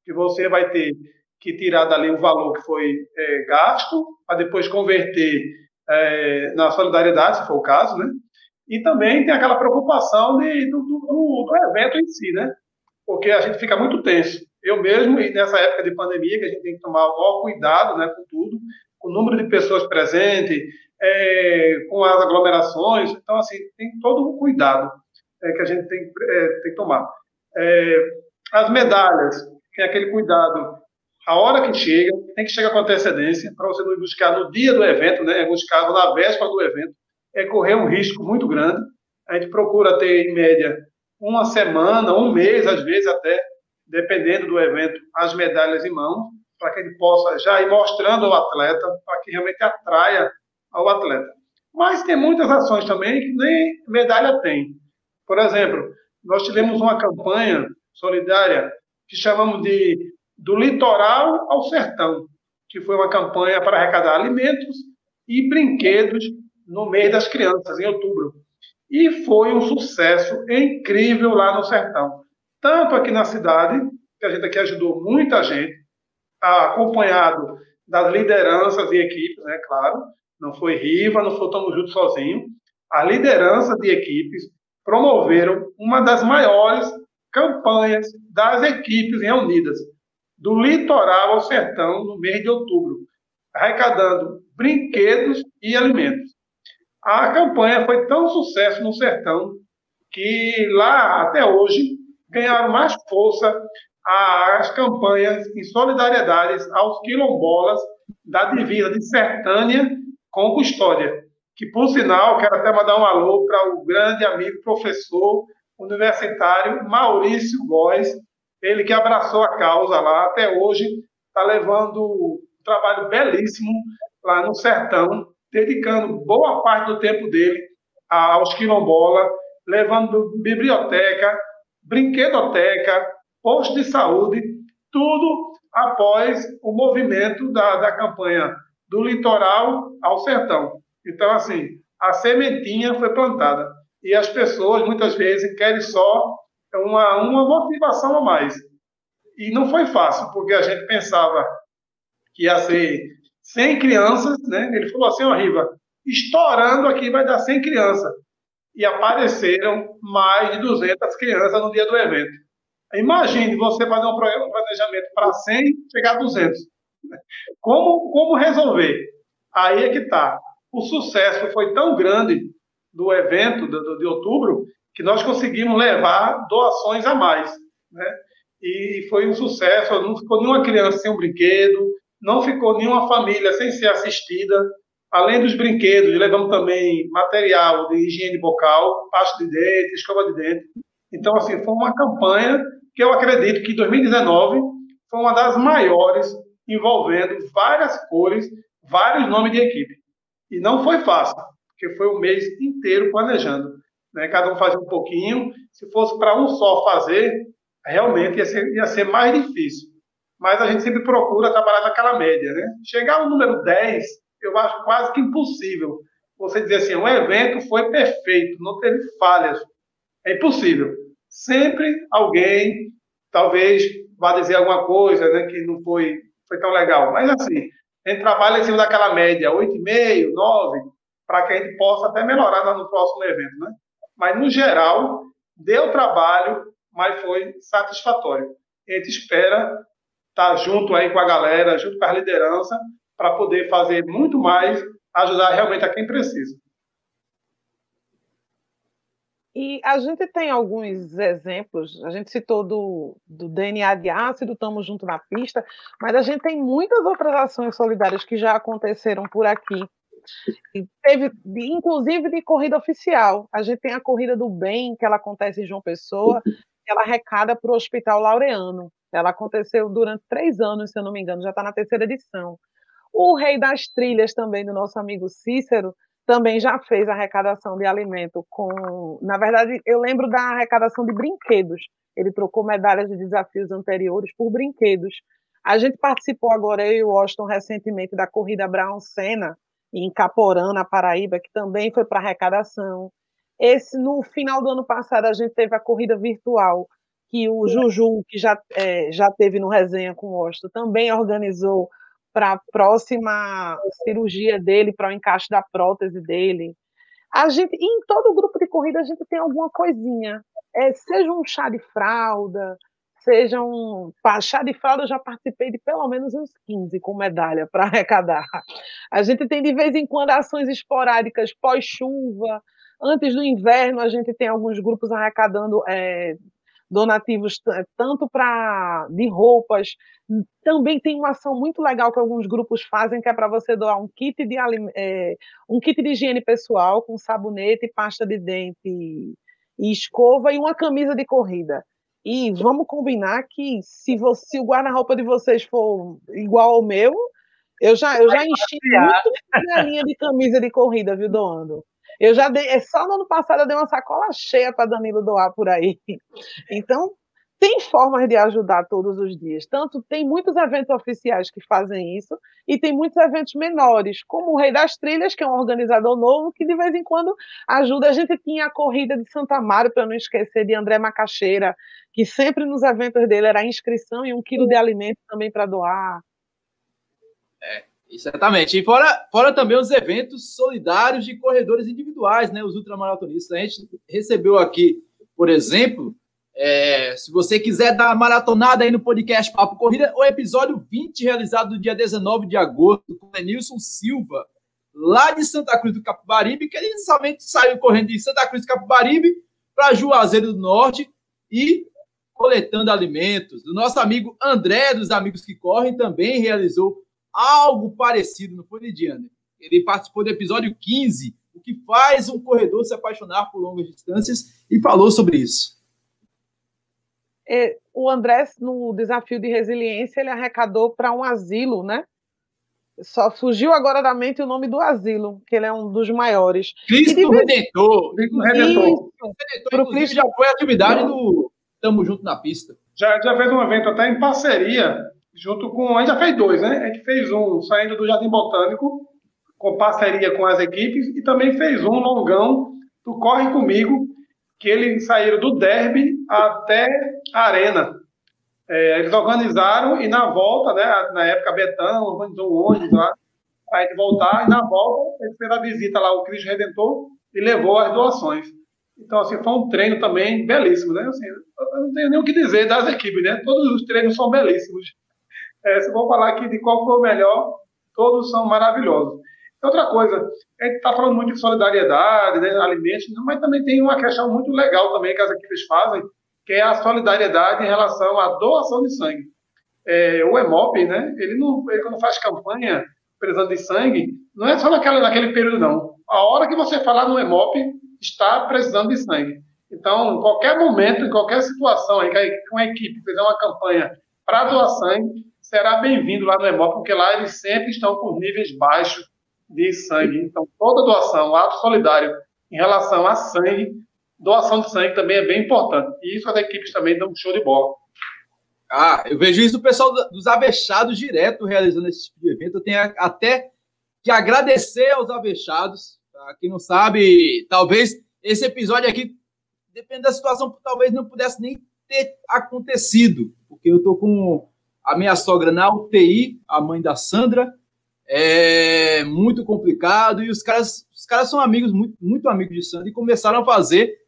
Que você vai ter que tirar dali o valor que foi é, gasto, para depois converter é, na solidariedade, se for o caso, né? E também tem aquela preocupação de, do, do, do, evento em si, né? Porque a gente fica muito tenso. Eu mesmo, nessa época de pandemia, que a gente tem que tomar o maior cuidado né, com tudo, com o número de pessoas presentes, é, com as aglomerações. Então, assim, tem todo o cuidado é, que a gente tem, é, tem que tomar. É, as medalhas, tem aquele cuidado a hora que chega, tem que chegar com antecedência, para você não buscar no dia do evento, né? em alguns casos, na véspera do evento, é correr um risco muito grande. A gente procura ter, em média, uma semana, um mês, às vezes até, dependendo do evento, as medalhas em mão, para que ele possa já ir mostrando ao atleta, para que realmente atraia ao atleta. Mas tem muitas ações também que nem medalha tem. Por exemplo, nós tivemos uma campanha solidária que chamamos de do litoral ao sertão, que foi uma campanha para arrecadar alimentos e brinquedos no mês das crianças, em outubro. E foi um sucesso incrível lá no sertão. Tanto aqui na cidade, que a gente aqui ajudou muita gente, acompanhado das lideranças e equipes, né, claro, não foi Riva, não foi Tamo Junto sozinho. A liderança de equipes promoveram uma das maiores campanhas das equipes reunidas do litoral ao sertão no mês de outubro, arrecadando brinquedos e alimentos. A campanha foi tão sucesso no sertão que lá até hoje ganharam mais força as campanhas em solidariedade aos quilombolas da divisa de Sertânia com Custódia, que por sinal quero até mandar um alô para o grande amigo professor universitário Maurício Góes, ele que abraçou a causa lá, até hoje está levando um trabalho belíssimo lá no sertão, dedicando boa parte do tempo dele aos quilombolas, levando biblioteca, brinquedoteca, posto de saúde, tudo após o movimento da, da campanha do litoral ao sertão. Então, assim, a sementinha foi plantada. E as pessoas, muitas vezes, querem só uma, uma motivação a mais. E não foi fácil, porque a gente pensava que ia ser 100 crianças, né? Ele falou assim, ó, Riva, estourando aqui vai dar 100 crianças. E apareceram mais de 200 crianças no dia do evento. Imagine você fazer um planejamento para 100 chegar a 200. Como, como resolver? Aí é que está. O sucesso foi tão grande do evento de, de outubro que nós conseguimos levar doações a mais. Né? E foi um sucesso. Não ficou nenhuma criança sem um brinquedo, não ficou nenhuma família sem ser assistida. Além dos brinquedos, levamos também material de higiene bucal, pasta de dente, escova de dente. Então, assim, foi uma campanha que eu acredito que 2019 foi uma das maiores, envolvendo várias cores, vários nomes de equipe. E não foi fácil, porque foi o mês inteiro planejando. Né? Cada um fazia um pouquinho. Se fosse para um só fazer, realmente ia ser, ia ser mais difícil. Mas a gente sempre procura trabalhar naquela média. Né? Chegar ao número 10, eu acho quase que impossível. Você dizer assim, o evento foi perfeito, não teve falhas. É impossível. Sempre alguém, talvez, vá dizer alguma coisa né, que não foi, foi tão legal. Mas, assim, a gente trabalha em cima daquela média, 8,5, 9, para que a gente possa até melhorar no próximo evento. Né? Mas, no geral, deu trabalho, mas foi satisfatório. A gente espera estar junto aí com a galera, junto com a liderança, para poder fazer muito mais, ajudar realmente a quem precisa. E a gente tem alguns exemplos, a gente citou do, do DNA de ácido, estamos junto na pista, mas a gente tem muitas outras ações solidárias que já aconteceram por aqui. Teve, inclusive de corrida oficial. A gente tem a Corrida do Bem, que ela acontece em João Pessoa, ela arrecada para o Hospital Laureano. Ela aconteceu durante três anos, se eu não me engano, já está na terceira edição. O Rei das Trilhas, também, do nosso amigo Cícero, também já fez arrecadação de alimento com. Na verdade, eu lembro da arrecadação de brinquedos. Ele trocou medalhas de desafios anteriores por brinquedos. A gente participou agora, eu e o Washington, recentemente, da corrida Brown Senna, em Caporã, na Paraíba, que também foi para arrecadação. Esse, no final do ano passado, a gente teve a corrida virtual, que o Juju, que já, é, já teve no resenha com o Washington, também organizou para a próxima cirurgia dele, para o encaixe da prótese dele. A gente, em todo grupo de corrida, a gente tem alguma coisinha. É, seja um chá de fralda, seja um. Chá de fralda, eu já participei de pelo menos uns 15 com medalha para arrecadar. A gente tem de vez em quando ações esporádicas pós-chuva. Antes do inverno, a gente tem alguns grupos arrecadando é, donativos tanto para de roupas. Também tem uma ação muito legal que alguns grupos fazem, que é para você doar um kit de é, um kit de higiene pessoal com sabonete, pasta de dente e escova e uma camisa de corrida. E vamos combinar que se, você, se o guarda-roupa de vocês for igual ao meu, eu já, eu já enchi muito a linha de camisa de corrida, viu, doando. Eu já dei, é só no ano passado eu dei uma sacola cheia para Danilo doar por aí. Então, tem formas de ajudar todos os dias. Tanto tem muitos eventos oficiais que fazem isso, e tem muitos eventos menores, como o Rei das Trilhas, que é um organizador novo, que de vez em quando ajuda. A gente tinha a corrida de Santa Mário, para não esquecer, de André Macaxeira, que sempre nos eventos dele era inscrição e um quilo de alimento também para doar. É. Exatamente. E fora, fora também os eventos solidários de corredores individuais, né? Os ultramaratonistas. A gente recebeu aqui, por exemplo, é, se você quiser dar uma maratonada aí no podcast Papo Corrida, o episódio 20, realizado no dia 19 de agosto, com Denilson Silva, lá de Santa Cruz do Capibaribe, que ele inicialmente saiu correndo de Santa Cruz do Capibaribe para Juazeiro do Norte e coletando alimentos. O nosso amigo André, dos Amigos que Correm, também realizou algo parecido, não foi? Ele participou do episódio 15, o que faz um corredor se apaixonar por longas distâncias, e falou sobre isso. É, o André, no desafio de resiliência, ele arrecadou para um asilo, né? Só fugiu agora da mente o nome do asilo, que ele é um dos maiores. Cristo de... Redentor. Cristo Redentor. Para o Cristo já foi a atividade do Tamo Junto na Pista. Já, já fez um evento até em parceria junto com. A gente já fez dois, né? A gente fez um saindo do Jardim Botânico, com parceria com as equipes, e também fez um longão do Corre Comigo, que eles saíram do Derby até a Arena. É, eles organizaram e na volta, né, na época Betão organizou um ônibus lá, para gente voltar, e na volta ele fez a visita lá ao Cristo Redentor e levou as doações. Então, assim, foi um treino também belíssimo, né? Assim, eu não tenho nem o que dizer das equipes, né? Todos os treinos são belíssimos. É, se vou falar aqui de qual foi o melhor, todos são maravilhosos. Outra coisa, a gente está falando muito de solidariedade, né, alimentos, mas também tem uma questão muito legal também que as equipes fazem, que é a solidariedade em relação à doação de sangue. É, o EMOP, né, ele, não, ele quando faz campanha precisando de sangue, não é só naquela, naquele período, não. A hora que você falar no EMOP, está precisando de sangue. Então, em qualquer momento, em qualquer situação aí que uma equipe fizer uma campanha para doar sangue, será bem-vindo lá no EMOP, porque lá eles sempre estão por níveis baixos de sangue. Então, toda doação, ato solidário em relação a sangue, doação de sangue também é bem importante. E isso as equipes também dão um show de bola. Ah, eu vejo isso do pessoal dos avechados direto realizando esse tipo de evento. Eu tenho até que agradecer aos avechados. Tá? Quem não sabe, talvez esse episódio aqui, dependendo da situação, talvez não pudesse nem ter acontecido, porque eu tô com a minha sogra na UTI, a mãe da Sandra, é muito complicado e os caras, os caras são amigos, muito, muito amigos de Sandra e começaram a fazer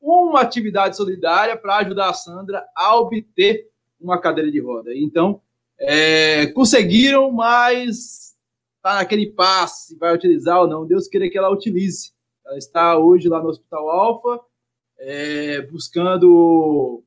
uma atividade solidária para ajudar a Sandra a obter uma cadeira de roda. Então, é, conseguiram, mas está naquele passe, se vai utilizar ou não. Deus queira que ela utilize. Ela está hoje lá no Hospital Alfa, é, buscando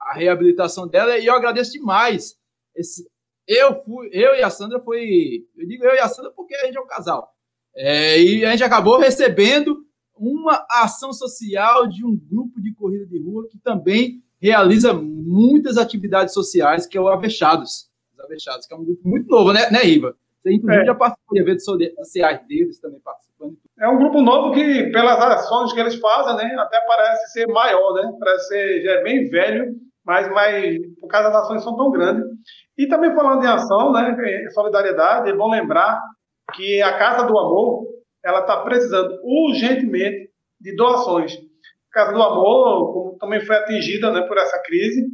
a reabilitação dela, e eu agradeço demais esse, eu fui, eu e a Sandra foi. Eu digo eu e a Sandra porque a gente é um casal. É, e a gente acabou recebendo uma ação social de um grupo de corrida de rua que também realiza muitas atividades sociais, que é o Avechados. Os Avechados, que é um grupo muito novo, né, né Iva? Você, inclusive, é. já participou de eventos sociais deles também participando. É um grupo novo que, pelas ações que eles fazem, né, até parece ser maior, né? Parece ser já é bem velho, mas, mas por causa das ações são tão grandes. E também falando em ação, né, solidariedade, é bom lembrar que a Casa do Amor ela está precisando urgentemente de doações. A Casa do Amor também foi atingida né, por essa crise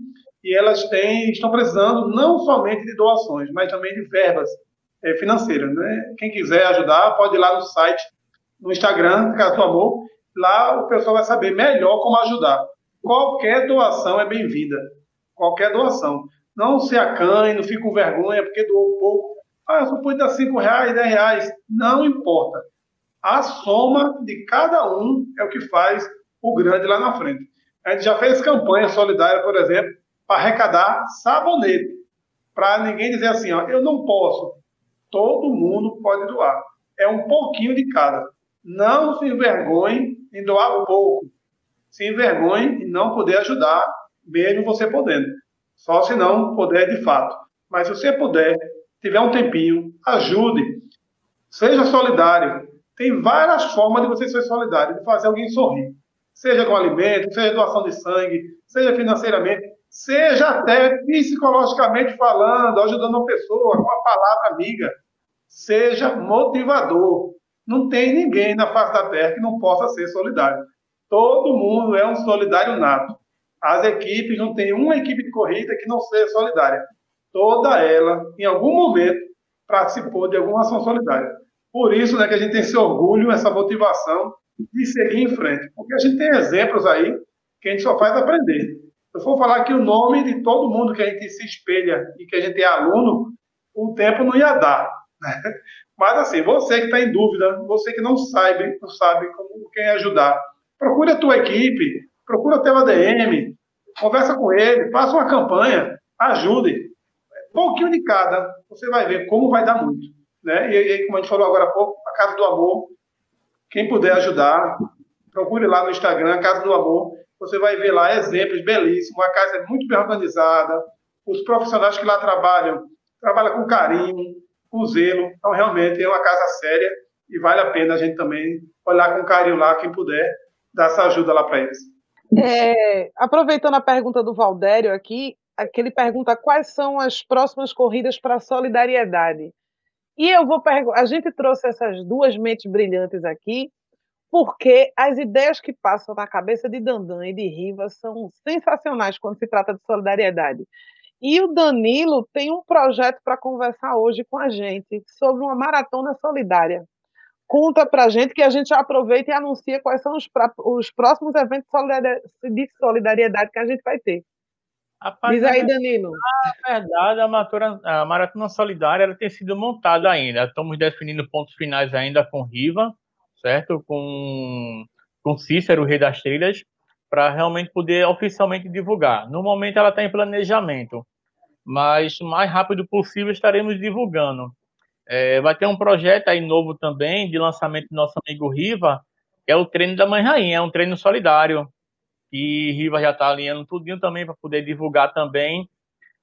e elas têm, estão precisando não somente de doações, mas também de verbas é, financeiras. Né? Quem quiser ajudar, pode ir lá no site, no Instagram, Casa do Amor, lá o pessoal vai saber melhor como ajudar. Qualquer doação é bem-vinda, qualquer doação. Não se acanhe, não fique com vergonha porque doou pouco. Ah, só pude dar 5 reais, 10 reais. Não importa. A soma de cada um é o que faz o grande lá na frente. A gente já fez campanha solidária, por exemplo, para arrecadar sabonete. Para ninguém dizer assim, ó, eu não posso. Todo mundo pode doar. É um pouquinho de cada. Não se envergonhe em doar pouco. Se envergonhe em não poder ajudar, mesmo você podendo. Só se não puder de fato. Mas se você puder, tiver um tempinho, ajude. Seja solidário. Tem várias formas de você ser solidário, de fazer alguém sorrir. Seja com alimento, seja doação de sangue, seja financeiramente, seja até psicologicamente falando, ajudando uma pessoa com uma palavra amiga. Seja motivador. Não tem ninguém na face da terra que não possa ser solidário. Todo mundo é um solidário nato as equipes, não tem uma equipe de corrida que não seja solidária. Toda ela, em algum momento, participou de alguma ação solidária. Por isso né, que a gente tem esse orgulho, essa motivação de seguir em frente. Porque a gente tem exemplos aí que a gente só faz aprender. Eu for falar aqui o nome de todo mundo que a gente se espelha e que a gente é aluno, o tempo não ia dar. Né? Mas assim, você que está em dúvida, você que não sabe, não sabe como quem ajudar, procure a tua equipe, procura o teu ADM, conversa com ele, faça uma campanha, ajude. Um pouquinho de cada, você vai ver como vai dar muito. Né? E aí, como a gente falou agora há pouco, a Casa do Amor, quem puder ajudar, procure lá no Instagram, Casa do Amor, você vai ver lá exemplos belíssimos, a casa é muito bem organizada, os profissionais que lá trabalham, trabalham com carinho, com zelo, então realmente é uma casa séria e vale a pena a gente também olhar com carinho lá, quem puder, dar essa ajuda lá para eles. É, aproveitando a pergunta do Valdério aqui, que ele pergunta quais são as próximas corridas para solidariedade. E eu vou perguntar, a gente trouxe essas duas mentes brilhantes aqui, porque as ideias que passam na cabeça de Dandan e de Riva são sensacionais quando se trata de solidariedade. E o Danilo tem um projeto para conversar hoje com a gente sobre uma maratona solidária conta para a gente que a gente aproveita e anuncia quais são os, pra, os próximos eventos de solidariedade que a gente vai ter. Rapaz, Diz aí, Danilo. Na verdade, a maratona, a maratona solidária ela tem sido montada ainda. Estamos definindo pontos finais ainda com Riva, certo? Com, com Cícero, o Rei das Trilhas, para realmente poder oficialmente divulgar. No momento, ela está em planejamento, mas o mais rápido possível estaremos divulgando. É, vai ter um projeto aí novo também de lançamento do nosso amigo Riva, que é o treino da Mãe Rainha, é um treino solidário e Riva já está alinhando tudinho também para poder divulgar também.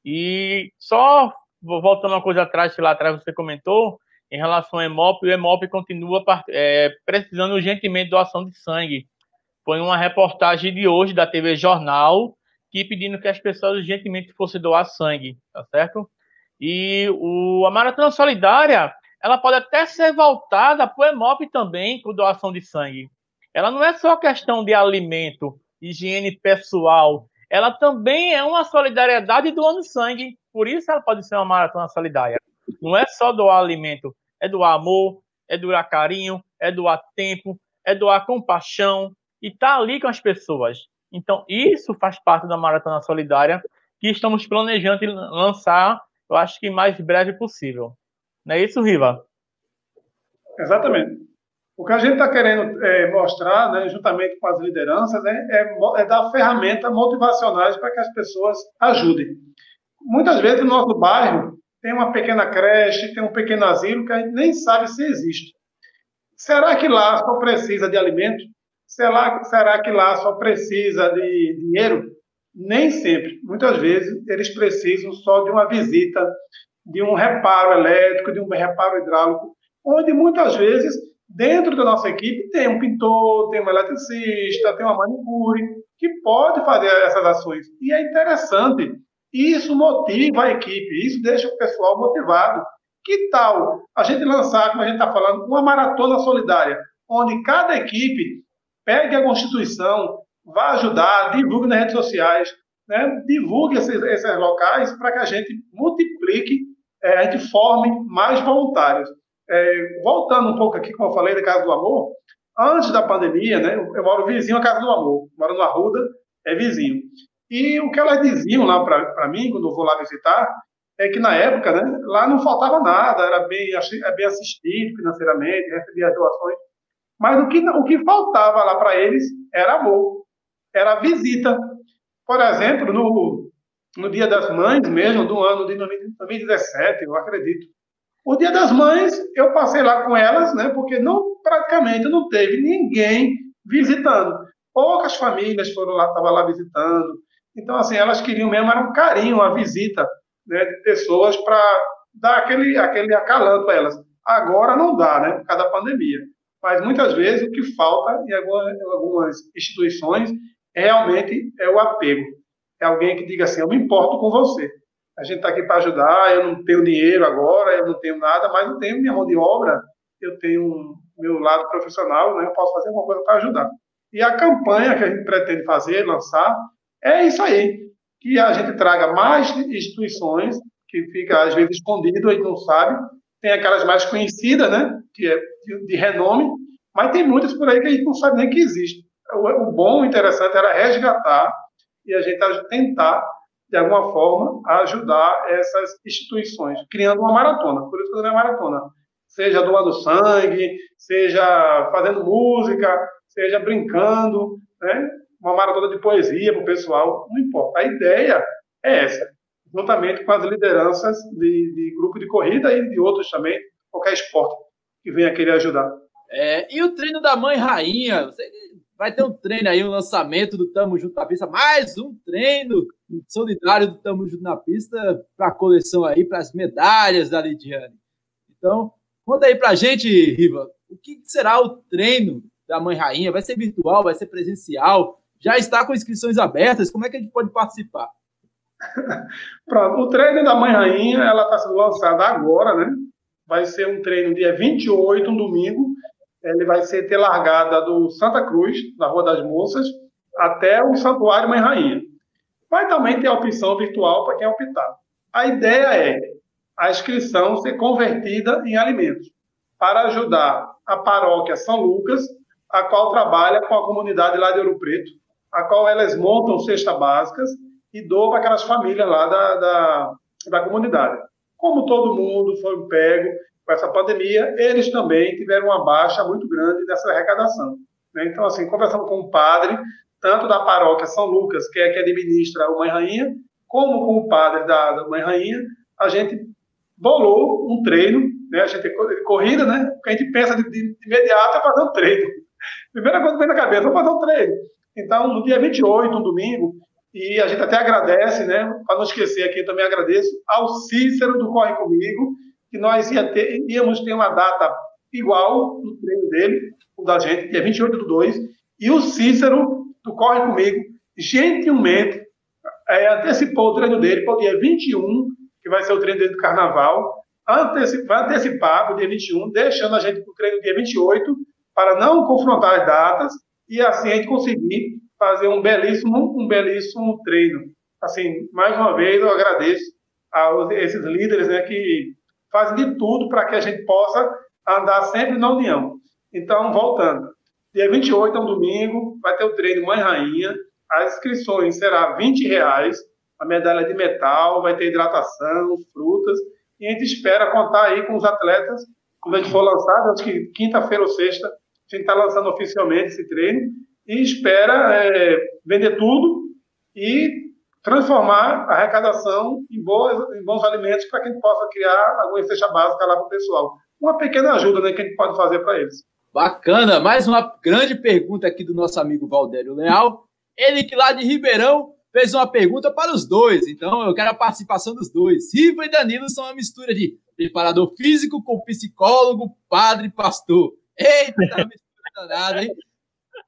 E só voltando uma coisa atrás, que lá atrás você comentou, em relação ao EMOP, o EMOP continua é, precisando urgentemente doação de sangue. Foi uma reportagem de hoje da TV Jornal que pedindo que as pessoas urgentemente fossem doar sangue, tá certo? E o, a Maratona Solidária, ela pode até ser voltada para o EMOP também, com doação de sangue. Ela não é só questão de alimento, higiene pessoal, ela também é uma solidariedade doando sangue. Por isso ela pode ser uma maratona solidária. Não é só doar alimento, é doar amor, é doar carinho, é doar tempo, é doar compaixão e estar tá ali com as pessoas. Então, isso faz parte da maratona solidária que estamos planejando lançar, eu acho que mais breve possível. Não é isso, Riva? Exatamente. O que a gente está querendo é, mostrar, né, juntamente com as lideranças, né, é, é dar ferramentas motivacionais para que as pessoas ajudem. Muitas vezes no nosso bairro tem uma pequena creche, tem um pequeno asilo que a gente nem sabe se existe. Será que lá só precisa de alimento? Será, será que lá só precisa de dinheiro? Nem sempre. Muitas vezes eles precisam só de uma visita, de um reparo elétrico, de um reparo hidráulico, onde muitas vezes Dentro da nossa equipe tem um pintor, tem um eletricista, tem uma manicure, que pode fazer essas ações. E é interessante. Isso motiva a equipe, isso deixa o pessoal motivado. Que tal a gente lançar, como a gente está falando, uma maratona solidária, onde cada equipe pegue a Constituição, vá ajudar, divulgue nas redes sociais, né? divulgue esses, esses locais para que a gente multiplique, é, a gente forme mais voluntários é, voltando um pouco aqui, como eu falei, da Casa do Amor, antes da pandemia, né, eu moro vizinho à Casa do Amor, moro no Arruda, é vizinho. E o que elas diziam lá para mim, quando eu vou lá visitar, é que na época, né, lá não faltava nada, era bem, é bem assistido financeiramente, recebia as doações. Mas o que, o que faltava lá para eles era amor, era visita. Por exemplo, no, no Dia das Mães mesmo, do ano de 2017, eu acredito, o Dia das Mães, eu passei lá com elas, né? Porque não praticamente não teve ninguém visitando. Poucas famílias foram lá, estavam lá visitando. Então, assim, elas queriam mesmo era um carinho, uma visita né, de pessoas para dar aquele, aquele acalanto a elas. Agora não dá, né? Por causa da pandemia. Mas muitas vezes o que falta em algumas instituições realmente é o apego. É alguém que diga assim: eu me importo com você a gente está aqui para ajudar, eu não tenho dinheiro agora, eu não tenho nada, mas eu tenho minha mão de obra, eu tenho meu lado profissional, né, eu posso fazer alguma coisa para ajudar. E a campanha que a gente pretende fazer, lançar, é isso aí, que a gente traga mais instituições, que fica às vezes escondido, gente não sabe, tem aquelas mais conhecidas, né, que é de, de renome, mas tem muitas por aí que a gente não sabe nem que existe. O, o bom, interessante era resgatar e a gente tentar de alguma forma, ajudar essas instituições, criando uma maratona. Por isso que eu é maratona. Seja doando sangue, seja fazendo música, seja brincando, né? uma maratona de poesia para o pessoal, não importa. A ideia é essa, juntamente com as lideranças de, de grupo de corrida e de outros também, qualquer esporte que venha querer ajudar. É, e o treino da mãe rainha? Você vai ter um treino aí, um lançamento do Tamo Junto na Pista, mais um treino solidário do Tamo Junto na Pista para a coleção aí, para as medalhas da Lidiane. Então, conta aí para a gente, Riva, o que será o treino da Mãe Rainha? Vai ser virtual, vai ser presencial? Já está com inscrições abertas? Como é que a gente pode participar? Pronto, o treino da Mãe Rainha, ela está sendo lançada agora, né? Vai ser um treino dia 28, um domingo, ele vai ser ter largada do Santa Cruz, na Rua das Moças, até o Santuário Mãe Rainha. Vai também ter a opção virtual para quem optar. A ideia é a inscrição ser convertida em alimentos, para ajudar a paróquia São Lucas, a qual trabalha com a comunidade lá de Ouro Preto, a qual elas montam cestas básicas e dou para aquelas famílias lá da, da, da comunidade. Como todo mundo foi pego com essa pandemia, eles também tiveram uma baixa muito grande nessa arrecadação. Né? Então, assim, conversando com o padre, tanto da paróquia São Lucas, que é que administra o Mãe Rainha, como com o padre da, Mãe Rainha, a gente bolou um treino, né? A gente corrida, né? Porque a gente pensa de, de, de imediato é fazer um treino. Primeira coisa que vem na cabeça, vamos fazer um treino. Então, no dia 28, um domingo, e a gente até agradece, né? Para não esquecer aqui, eu também agradeço ao Cícero do Corre Comigo, que nós ia ter, íamos ter uma data igual no treino dele, o da gente, dia 28 do 2, e o Cícero do Corre Comigo, gentilmente, é, antecipou o treino dele para o dia 21, que vai ser o treino dele do Carnaval, antecipar, vai antecipar para o dia 21, deixando a gente para o treino dia 28, para não confrontar as datas, e assim a gente conseguir fazer um belíssimo, um belíssimo treino. Assim, mais uma vez, eu agradeço a esses líderes né, que fazem de tudo para que a gente possa andar sempre na união. Então, voltando. Dia 28 é um domingo, vai ter o treino Mãe Rainha. As inscrições será 20 reais, a medalha de metal, vai ter hidratação, frutas, e a gente espera contar aí com os atletas, quando a gente for lançado, acho que quinta-feira ou sexta, a gente está lançando oficialmente esse treino, e espera é, vender tudo e transformar a arrecadação em, boas, em bons alimentos para que a gente possa criar alguma cesta básica lá para o pessoal. Uma pequena ajuda né, que a gente pode fazer para eles. Bacana, mais uma grande pergunta aqui do nosso amigo Valdério Leal. Ele que lá de Ribeirão fez uma pergunta para os dois, então eu quero a participação dos dois. Riva e Danilo são uma mistura de preparador físico com psicólogo, padre, pastor. Eita, mistura danada, hein?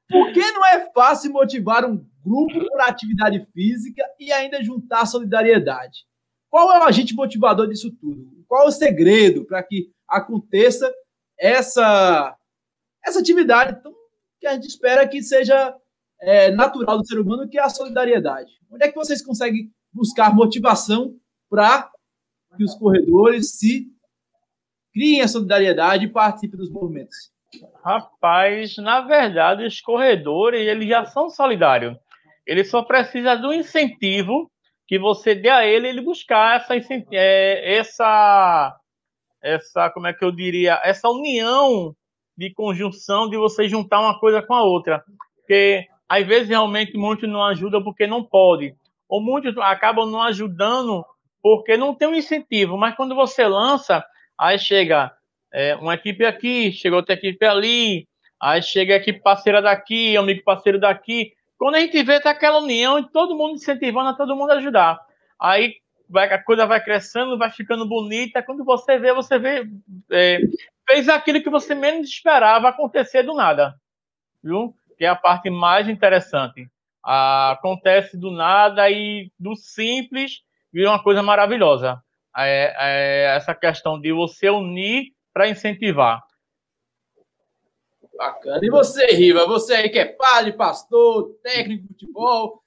Por que não é fácil motivar um grupo para atividade física e ainda juntar solidariedade? Qual é o agente motivador disso tudo? Qual é o segredo para que aconteça essa, essa atividade então, que a gente espera que seja é, natural do ser humano, que é a solidariedade? Onde é que vocês conseguem buscar motivação para que os corredores se criem a solidariedade e participem dos movimentos? Rapaz, na verdade, os corredores eles já são solidários. Ele só precisa do incentivo que você dê a ele, ele buscar essa, é, essa, essa, como é que eu diria, essa união de conjunção de você juntar uma coisa com a outra. Porque às vezes realmente muitos não ajudam porque não pode, ou muitos acabam não ajudando porque não tem um incentivo. Mas quando você lança, aí chega é, uma equipe aqui, chega outra equipe ali, aí chega a equipe parceira daqui, amigo parceiro daqui. Quando a gente vê, tá aquela união e todo mundo incentivando a todo mundo ajudar. Aí vai, a coisa vai crescendo, vai ficando bonita. Quando você vê, você vê, é, fez aquilo que você menos esperava acontecer do nada, viu? Que é a parte mais interessante. Ah, acontece do nada e do simples vira uma coisa maravilhosa. É, é essa questão de você unir para incentivar. Bacana. E você, Riva? Você aí que é padre, pastor, técnico de futebol,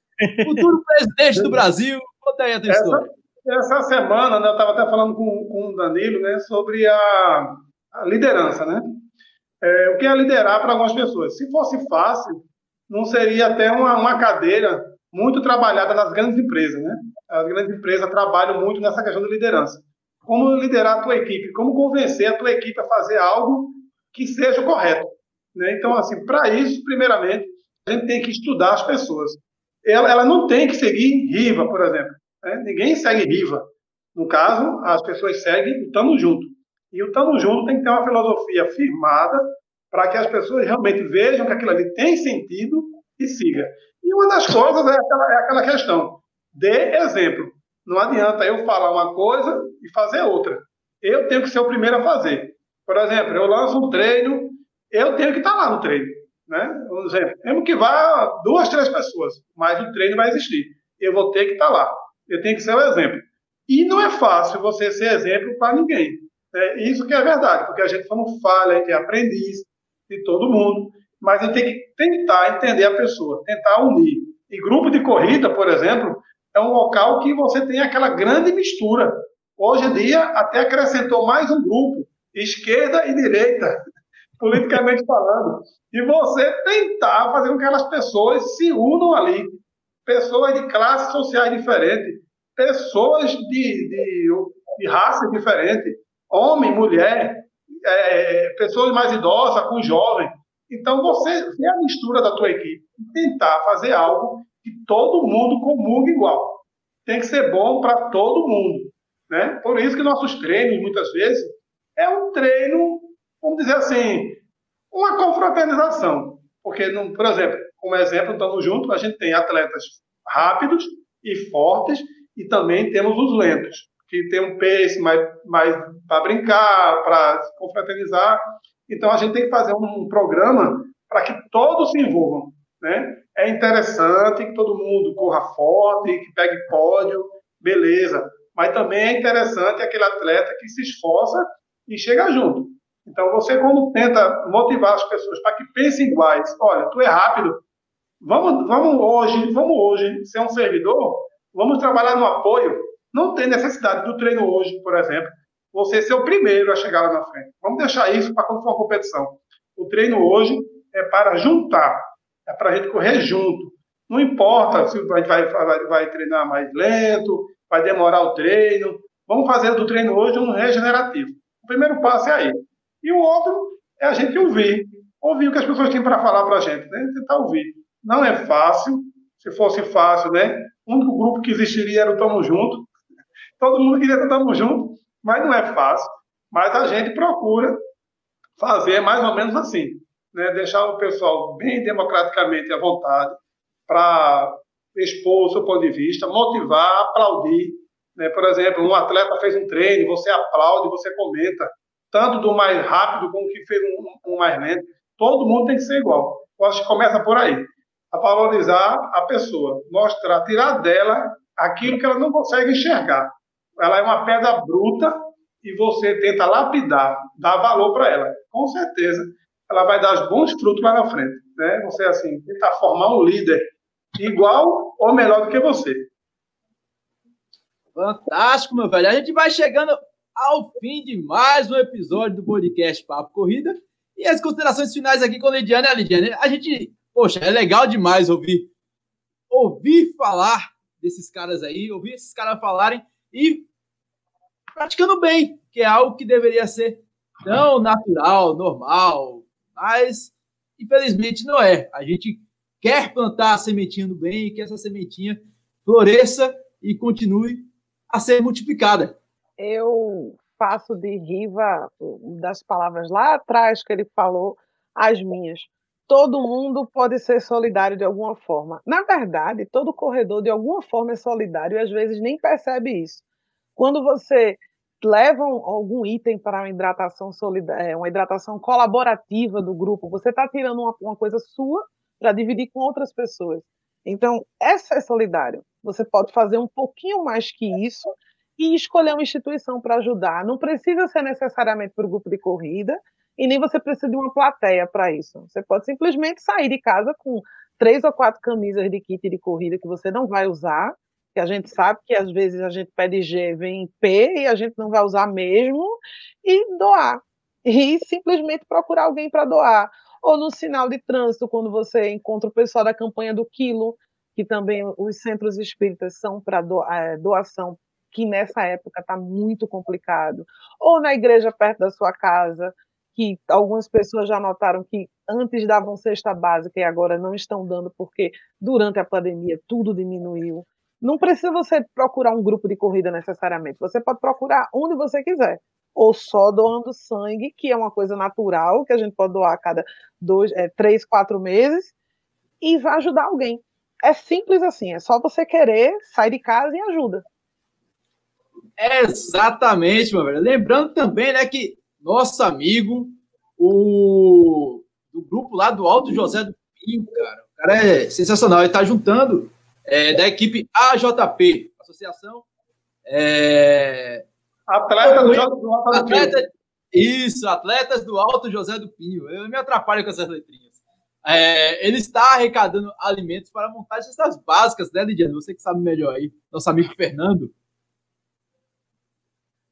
futuro presidente do Brasil, conta aí a tua essa, história. Essa semana, né, eu estava até falando com, com o Danilo né, sobre a, a liderança, né? É, o que é liderar para algumas pessoas? Se fosse fácil, não seria até uma, uma cadeira muito trabalhada nas grandes empresas, né? As grandes empresas trabalham muito nessa questão de liderança como liderar a tua equipe, como convencer a tua equipe a fazer algo que seja correto. Né? Então, assim, para isso, primeiramente, a gente tem que estudar as pessoas. Ela, ela não tem que seguir Riva, por exemplo. Né? Ninguém segue Riva. No caso, as pessoas seguem o Tamo Junto. E o Tamo Junto tem que ter uma filosofia firmada para que as pessoas realmente vejam que aquilo ali tem sentido e siga. E uma das coisas é aquela, é aquela questão. Dê exemplo. Não adianta eu falar uma coisa e fazer outra. Eu tenho que ser o primeiro a fazer. Por exemplo, eu lanço um treino, eu tenho que estar lá no treino. Né? Um exemplo, mesmo que vá duas, três pessoas, mas o treino vai existir. Eu vou ter que estar lá. Eu tenho que ser o exemplo. E não é fácil você ser exemplo para ninguém. É isso que é verdade, porque a gente não falha, a gente é aprendiz de todo mundo, mas a gente tem que tentar entender a pessoa, tentar unir. E grupo de corrida, por exemplo, é um local que você tem aquela grande mistura. Hoje em dia, até acrescentou mais um grupo, esquerda e direita, politicamente falando. E você tentar fazer com que aquelas pessoas se unam ali. pessoas de classes sociais diferentes, pessoas de, de, de raça diferente, homem, mulher, é, pessoas mais idosas com jovens. Então, você vê a mistura da tua equipe e tentar fazer algo que todo mundo comungue igual. Tem que ser bom para todo mundo. Né? Por isso que nossos treinos, muitas vezes, é um treino, vamos dizer assim, uma confraternização. Porque, por exemplo, como exemplo, estamos juntos, a gente tem atletas rápidos e fortes e também temos os lentos, que tem um pace mais, mais para brincar, para se confraternizar. Então, a gente tem que fazer um programa para que todos se envolvam. Né? É interessante que todo mundo corra forte, que pegue pódio, beleza. Mas também é interessante aquele atleta que se esforça e chega junto. Então, você, quando tenta motivar as pessoas para que pensem iguais, olha, tu é rápido, vamos, vamos hoje, vamos hoje ser um servidor, vamos trabalhar no apoio. Não tem necessidade do treino hoje, por exemplo, você ser o primeiro a chegar lá na frente. Vamos deixar isso para quando for uma competição. O treino hoje é para juntar, é para a gente correr junto. Não importa se a gente vai, vai, vai treinar mais lento, vai demorar o treino. Vamos fazer do treino hoje um regenerativo. O primeiro passo é aí. E o outro é a gente ouvir. Ouvir o que as pessoas têm para falar para a gente, né? Tentar ouvir. Não é fácil. Se fosse fácil, né? O único grupo que existiria era o Tamo Junto. Todo mundo queria estar Tamo Junto, mas não é fácil. Mas a gente procura fazer mais ou menos assim. Né? Deixar o pessoal bem democraticamente à vontade para expor o seu ponto de vista, motivar, aplaudir. Né? Por exemplo, um atleta fez um treino, você aplaude, você comenta tanto do mais rápido como que fez um, um mais lento. Todo mundo tem que ser igual. Eu acho que começa por aí. A valorizar a pessoa, mostrar, tirar dela aquilo que ela não consegue enxergar. Ela é uma pedra bruta e você tenta lapidar, dar valor para ela. Com certeza, ela vai dar bons frutos lá na frente. Né? Você, assim, tentar formar um líder igual ou melhor do que você. Fantástico, meu velho. A gente vai chegando ao fim de mais um episódio do podcast Papo Corrida. E as considerações finais aqui com a Lidiane. A Lidiane, a gente, poxa, é legal demais ouvir ouvir falar desses caras aí, ouvir esses caras falarem e praticando bem, que é algo que deveria ser tão natural, normal, mas infelizmente não é. A gente quer plantar a sementinha no bem e que essa sementinha floresça e continue a ser multiplicada eu faço de Riva, das palavras lá atrás que ele falou, as minhas. Todo mundo pode ser solidário de alguma forma. Na verdade, todo corredor de alguma forma é solidário e às vezes nem percebe isso. Quando você leva algum item para uma hidratação solidária, é, uma hidratação colaborativa do grupo, você está tirando uma, uma coisa sua para dividir com outras pessoas. Então, essa é solidário. Você pode fazer um pouquinho mais que isso e escolher uma instituição para ajudar. Não precisa ser necessariamente para o grupo de corrida e nem você precisa de uma plateia para isso. Você pode simplesmente sair de casa com três ou quatro camisas de kit de corrida que você não vai usar, que a gente sabe que às vezes a gente pede G, vem P e a gente não vai usar mesmo, e doar. E simplesmente procurar alguém para doar. Ou no sinal de trânsito, quando você encontra o pessoal da campanha do quilo, que também os centros espíritas são para eh, doação que nessa época está muito complicado. Ou na igreja perto da sua casa, que algumas pessoas já notaram que antes davam cesta básica e agora não estão dando porque durante a pandemia tudo diminuiu. Não precisa você procurar um grupo de corrida necessariamente. Você pode procurar onde você quiser. Ou só doando sangue, que é uma coisa natural, que a gente pode doar a cada dois, é, três, quatro meses, e vai ajudar alguém. É simples assim, é só você querer, sair de casa e ajuda. Exatamente, meu velho. Lembrando também, né, que nosso amigo, o do grupo lá do Alto José do Pinho, cara, o cara é sensacional. Ele tá juntando é, da equipe AJP, Associação. É... Atleta do, do Alto atleta, Isso, atletas do Alto José do Pinho. Eu me atrapalho com essas letrinhas. É, ele está arrecadando alimentos para montar essas básicas, né, Lidiane? Você que sabe melhor aí. Nosso amigo Fernando.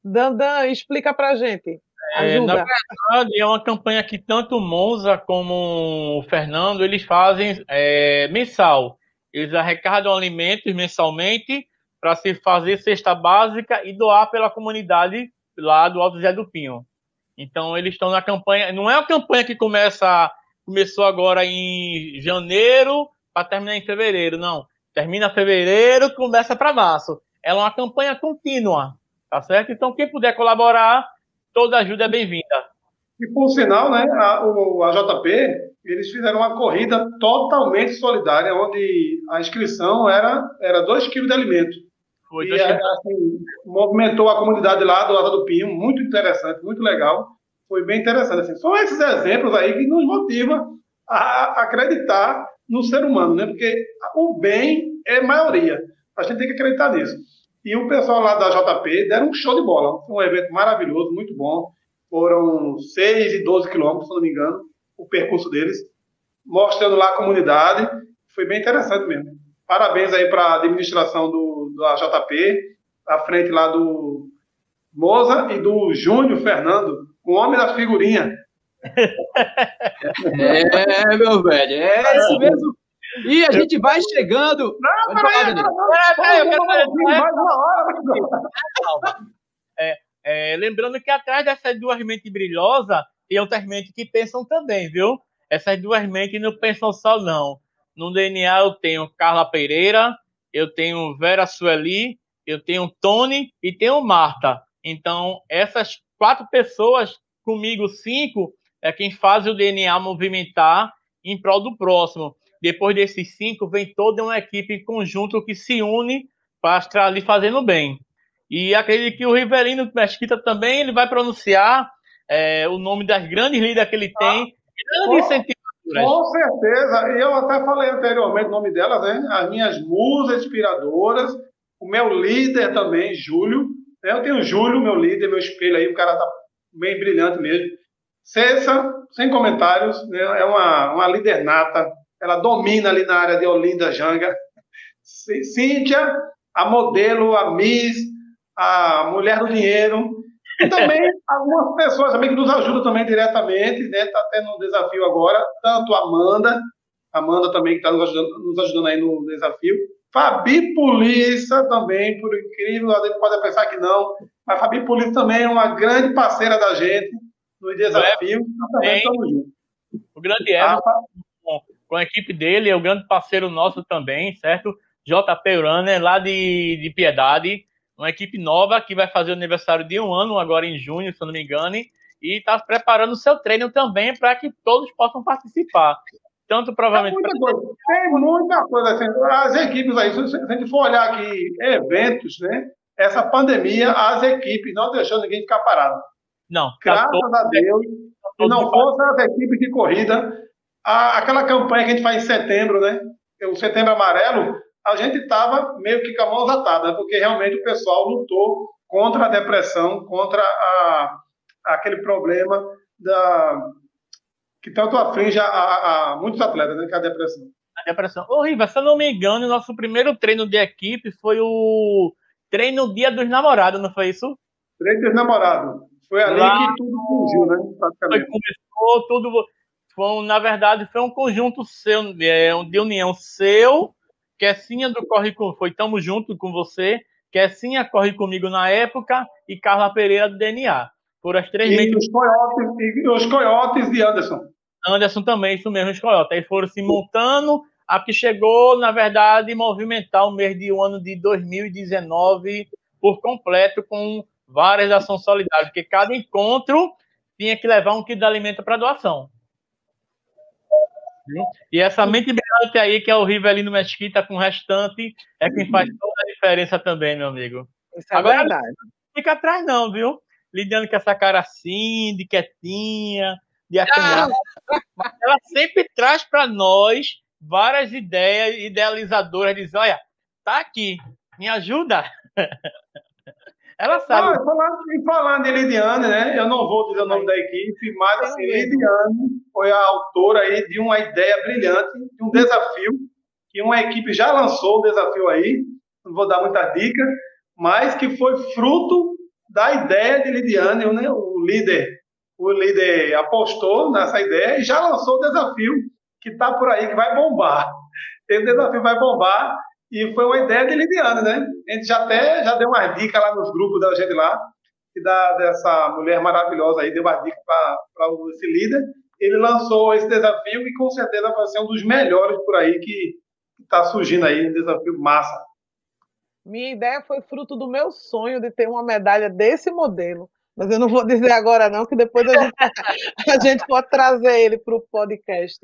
Dandan, explica pra gente. É, na verdade, é uma campanha que tanto o Monza como o Fernando eles fazem é, mensal. Eles arrecadam alimentos mensalmente para se fazer cesta básica e doar pela comunidade lá do Alto Zé do Pinho. Então eles estão na campanha, não é uma campanha que começa começou agora em janeiro para terminar em fevereiro, não. Termina fevereiro, começa para março. Ela é uma campanha contínua, tá certo? Então quem puder colaborar, toda ajuda é bem-vinda. E por sinal, né, a, o, a JP, eles fizeram uma corrida totalmente solidária, onde a inscrição era, era 2 quilos de alimento. Foi, e assim, movimentou a comunidade lá do lado do Pinho, muito interessante, muito legal. Foi bem interessante. Assim. São esses exemplos aí que nos motivam a acreditar no ser humano, né? Porque o bem é maioria. A gente tem que acreditar nisso. E o pessoal lá da JP deram um show de bola. Foi um evento maravilhoso, muito bom. Foram 6 e 12 quilômetros, se não me engano, o percurso deles, mostrando lá a comunidade. Foi bem interessante mesmo. Parabéns aí para a administração do, do JP, à frente lá do Moza e do Júnior Fernando, o homem da figurinha. É, meu velho, é isso mesmo. E a gente vai chegando. Não, peraí, peraí, eu quero mais uma hora. É, é, lembrando que atrás dessas duas mentes brilhosas tem outras mentes que pensam também, viu? Essas duas mentes não pensam só, não. No DNA eu tenho Carla Pereira, eu tenho Vera Sueli, eu tenho Tony e tenho Marta. Então, essas quatro pessoas, comigo cinco, é quem faz o DNA movimentar em prol do próximo. Depois desses cinco, vem toda uma equipe em conjunto que se une para estar ali fazendo bem. E acredito que o Rivelino Mesquita também ele vai pronunciar é, o nome das grandes líderes que ele tem. Ah, com certeza, e eu até falei anteriormente o nome delas, né? As minhas musas inspiradoras, o meu líder também, Júlio. Né? Eu tenho o Júlio, meu líder, meu espelho aí, o cara tá bem brilhante mesmo. Cessa, sem comentários, né? é uma, uma líder nata, ela domina ali na área de Olinda Janga. Cíntia, a modelo, a Miss, a mulher do dinheiro, e também algumas pessoas também que nos ajudam também diretamente, né? Está tendo um desafio agora, tanto a Amanda, Amanda também que está nos ajudando, nos ajudando aí no desafio. Fabi Polícia também, por incrível, a gente pode pensar que não, mas Fabi Polícia também é uma grande parceira da gente no desafio. Também estamos juntos. O grande Everton, ah, com, a equipe dele, é o grande parceiro nosso também, certo? JP Runner, lá de, de Piedade uma equipe nova que vai fazer o aniversário de um ano agora em junho, se eu não me engano, e está preparando o seu treino também para que todos possam participar. Tanto provavelmente. Tem muita coisa, tem muita coisa assim. As equipes aí, se a gente for olhar aqui eventos, né? Essa pandemia, as equipes não deixou ninguém ficar parado. Não. Graças todo... a Deus. Se não fossem as equipes de corrida, a, aquela campanha que a gente faz em setembro, né? O setembro amarelo, a gente estava meio que com a mão atada, porque realmente o pessoal lutou contra a depressão, contra a, aquele problema da, que tanto aflige a, a, a muitos atletas, né, que é a depressão. A depressão. Ô, Riva, se eu não me engano, nosso primeiro treino de equipe foi o treino Dia dos Namorados, não foi isso? Treino dos Namorados. Foi ali Lá... que tudo surgiu, né? Foi, começou tudo. Foi, na verdade, foi um conjunto seu, é, de união seu, Kessinha do Corre Com foi Tamo Junto com você, Kessinha Corre Comigo na época e Carla Pereira do DNA. Foram as três e, os coiotes, e os coiotes de Anderson. Anderson também, isso mesmo, os coiotes. Aí foram se montando, a que chegou, na verdade, movimentar o mês de um ano de 2019 por completo, com várias ações solidárias, porque cada encontro tinha que levar um quilo de alimento para doação. E essa mente brilhante aí, que é o Rivelino Mesquita com o restante, é quem faz toda a diferença também, meu amigo. Isso é Agora, verdade. Não fica atrás, não, viu? Lidando com essa cara assim, de quietinha, de acanhada. Ah. Ela sempre traz para nós várias ideias idealizadoras, diz, olha, tá aqui, me ajuda. Ela sabe. Não, falando, e falando de Lidiane, né? Eu não vou dizer o nome da equipe, mas assim, Lidiane foi a autora aí de uma ideia brilhante, de um desafio, que uma equipe já lançou o desafio aí, não vou dar muita dica, mas que foi fruto da ideia de Lidiane, né? o líder, o líder apostou nessa ideia e já lançou o desafio que está por aí, que vai bombar. esse desafio vai bombar. E foi uma ideia de Lidiane, né? A gente já até já deu uma dica lá nos grupos da gente lá, que da, dessa mulher maravilhosa aí, deu uma dica para esse líder. Ele lançou esse desafio e com certeza vai ser um dos melhores por aí que está surgindo aí, um desafio massa. Minha ideia foi fruto do meu sonho de ter uma medalha desse modelo. Mas eu não vou dizer agora, não, que depois a gente, a gente pode trazer ele para o podcast.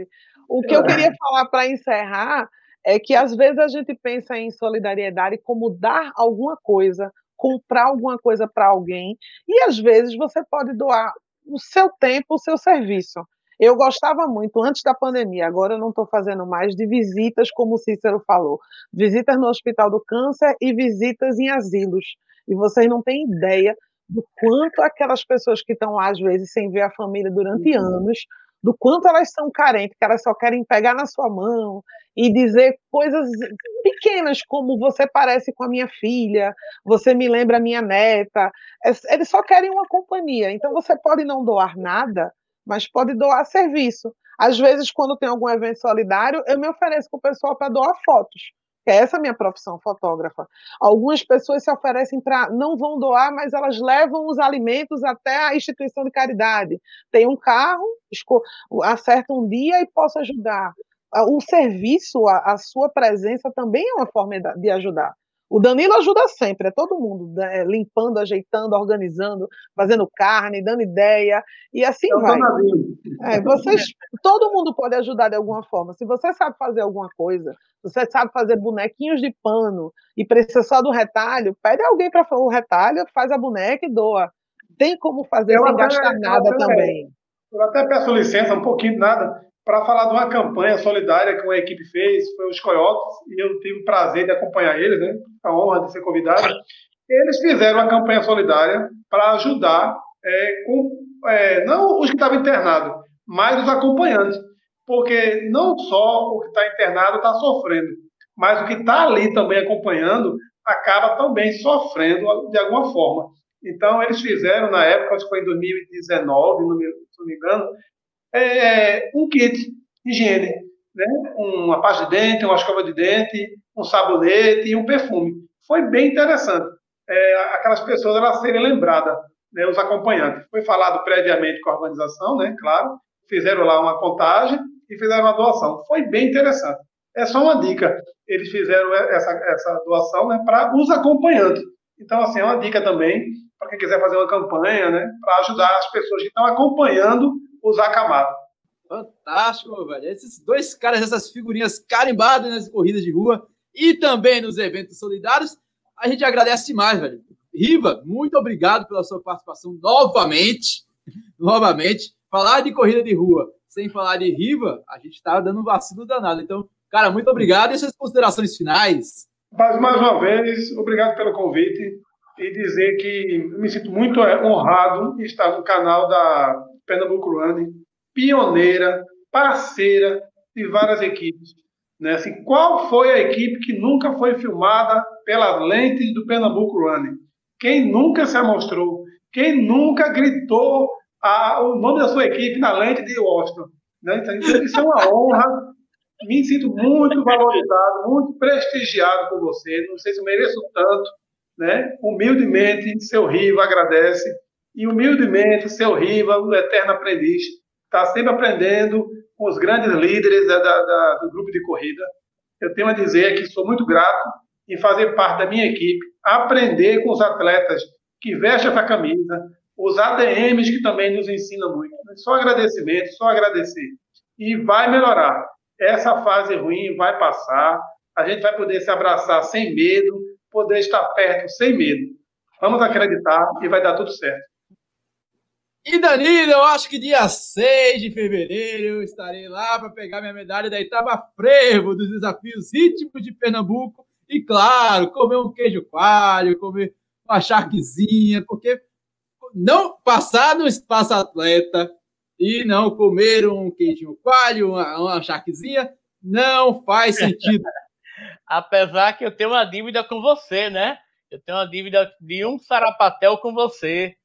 O que eu queria falar para encerrar é que às vezes a gente pensa em solidariedade como dar alguma coisa, comprar alguma coisa para alguém, e às vezes você pode doar o seu tempo, o seu serviço. Eu gostava muito, antes da pandemia, agora eu não estou fazendo mais, de visitas, como o Cícero falou, visitas no Hospital do Câncer e visitas em asilos. E vocês não têm ideia do quanto aquelas pessoas que estão lá, às vezes, sem ver a família durante uhum. anos, do quanto elas são carentes, que elas só querem pegar na sua mão e dizer coisas pequenas, como você parece com a minha filha, você me lembra a minha neta. É, eles só querem uma companhia. Então você pode não doar nada, mas pode doar serviço. Às vezes, quando tem algum evento solidário, eu me ofereço para o pessoal para doar fotos é essa a minha profissão, fotógrafa. Algumas pessoas se oferecem para, não vão doar, mas elas levam os alimentos até a instituição de caridade. Tem um carro, acerta um dia e posso ajudar. O serviço, a, a sua presença também é uma forma de ajudar. O Danilo ajuda sempre, é todo mundo né, limpando, ajeitando, organizando, fazendo carne, dando ideia, e assim é vai. É, vocês, todo mundo pode ajudar de alguma forma. Se você sabe fazer alguma coisa, você sabe fazer bonequinhos de pano e precisa só do retalho, pede alguém para fazer o retalho, faz a boneca e doa. Tem como fazer eu sem até, gastar nada eu também. Eu até peço licença, um pouquinho nada para falar de uma campanha solidária que uma equipe fez, foi os Coyotes, e eu tive o prazer de acompanhar eles, né? a honra de ser convidado. Eles fizeram uma campanha solidária para ajudar, é, com, é, não os que estavam internados, mas os acompanhantes. Porque não só o que está internado está sofrendo, mas o que está ali também acompanhando acaba também sofrendo de alguma forma. Então, eles fizeram, na época, acho que foi em 2019, se não me engano, é, um kit de higiene, né? uma pasta de dente, uma escova de dente, um sabonete e um perfume. Foi bem interessante. É, aquelas pessoas elas serem lembradas, né, os acompanhantes. Foi falado previamente com a organização, né, claro, fizeram lá uma contagem e fizeram uma doação. Foi bem interessante. É só uma dica. Eles fizeram essa, essa doação né, para os acompanhantes. Então, assim, é uma dica também para quem quiser fazer uma campanha, né, para ajudar as pessoas que estão acompanhando usar camada. Fantástico, meu velho. Esses dois caras, essas figurinhas carimbadas nas corridas de rua e também nos eventos solidários, a gente agradece demais, velho. Riva, muito obrigado pela sua participação novamente. Novamente. Falar de corrida de rua sem falar de Riva, a gente está dando um vacilo danado. Então, cara, muito obrigado. E suas considerações finais? Mas, mais uma vez, obrigado pelo convite e dizer que me sinto muito honrado em estar no canal da Pernambuco Running, pioneira, parceira de várias equipes. Né? Assim, qual foi a equipe que nunca foi filmada pelas lentes do Pernambuco Running? Quem nunca se amostrou? Quem nunca gritou a, o nome da sua equipe na lente de Washington? Né? Então, isso é uma honra. Me sinto muito valorizado, muito prestigiado por você. Não sei se mereço tanto. Né? Humildemente, seu Riva agradece e humildemente, seu Riva, o eterno aprendiz, está sempre aprendendo com os grandes líderes da, da, do grupo de corrida. Eu tenho a dizer que sou muito grato em fazer parte da minha equipe, aprender com os atletas que vestem essa camisa, os ADMs que também nos ensinam muito. Só agradecimento, só agradecer. E vai melhorar. Essa fase ruim vai passar, a gente vai poder se abraçar sem medo, poder estar perto sem medo. Vamos acreditar e vai dar tudo certo. E Danilo, eu acho que dia 6 de fevereiro eu estarei lá para pegar minha medalha da Itaba Frevo dos desafios ritmos de Pernambuco. E claro, comer um queijo coalho, comer uma charquezinha, porque não passar no espaço atleta e não comer um queijo coalho, uma, uma charquezinha, não faz sentido. Apesar que eu tenho uma dívida com você, né? Eu tenho uma dívida de um sarapatel com você.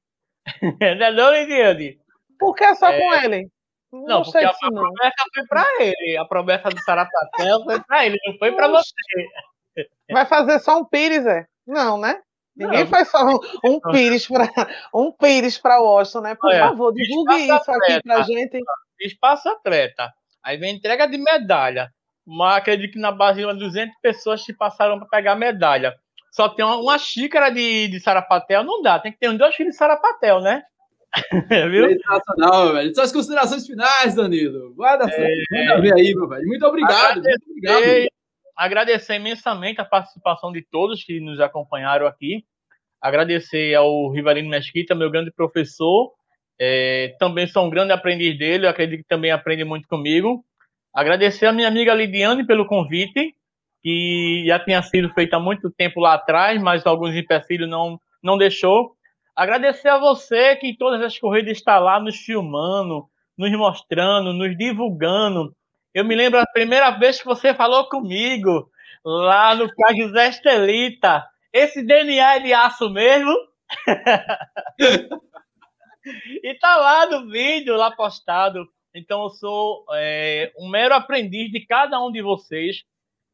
não é não, Lidiane? Por que só é... com ele? Não, não porque a, a promessa foi para ele. A promessa do Sarapatel foi para ele, não foi para você. Vai fazer só um pires, é? Não, né? Ninguém não, faz só um, um pires para um pires para Washington, né? Por Olha, favor, divulgue isso atleta, aqui pra gente. Espaço atleta. Aí vem entrega de medalha. Mas acredito que na base de umas 200 pessoas se passaram para pegar medalha. Só tem uma, uma, xícara de, de sarapatel, não dá. Tem que ter uns dois filhos de sarapatel, né? Viu? Sensacional, velho. São as considerações finais, Danilo. Guarda, é... ver aí, meu velho. Muito obrigado. Agradecer, muito obrigado. agradecer imensamente a participação de todos que nos acompanharam aqui. Agradecer ao Rivalino Mesquita, meu grande professor. É, também sou um grande aprendiz dele, acredito que também aprende muito comigo. Agradecer a minha amiga Lidiane pelo convite, que já tinha sido feito há muito tempo lá atrás, mas alguns empecilhos não, não deixou. Agradecer a você que em todas as corridas está lá nos filmando, nos mostrando, nos divulgando. Eu me lembro a primeira vez que você falou comigo, lá no José Estelita. Esse DNA é de aço mesmo? e tá lá no vídeo, lá postado. Então eu sou é, um mero aprendiz de cada um de vocês,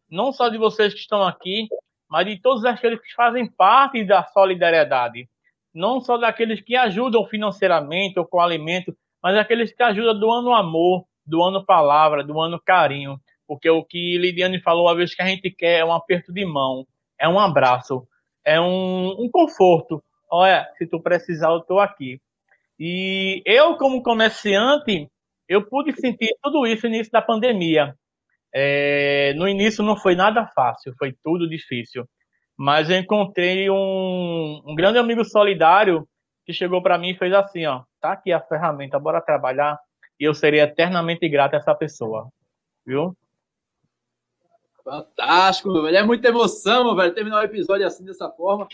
não só de vocês que estão aqui, mas de todos aqueles que fazem parte da solidariedade. Não só daqueles que ajudam financeiramente ou com alimento, mas aqueles que ajudam doando amor, doando palavra, doando carinho. Porque o que Lidiane falou uma vez que a gente quer é um aperto de mão, é um abraço, é um, um conforto. Olha, se tu precisar, eu estou aqui. E eu, como comerciante, eu pude sentir tudo isso no início da pandemia. É, no início não foi nada fácil, foi tudo difícil. Mas eu encontrei um, um grande amigo solidário que chegou para mim e fez assim, ó, tá aqui a ferramenta, bora trabalhar e eu serei eternamente grato a essa pessoa, viu? Fantástico, meu velho. É muita emoção, meu velho, terminar o episódio assim dessa forma.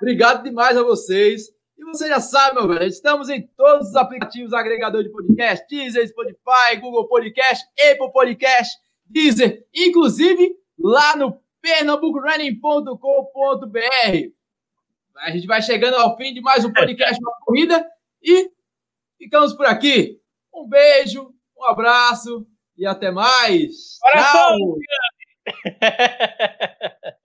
Obrigado demais a vocês. E você já sabe, meu velho, estamos em todos os aplicativos agregadores de podcast, Deezer, Spotify, Google Podcast, Apple Podcast, Deezer, inclusive lá no pernambucorunning.com.br. A gente vai chegando ao fim de mais um podcast uma corrida e ficamos por aqui. Um beijo, um abraço e até mais. Tchau.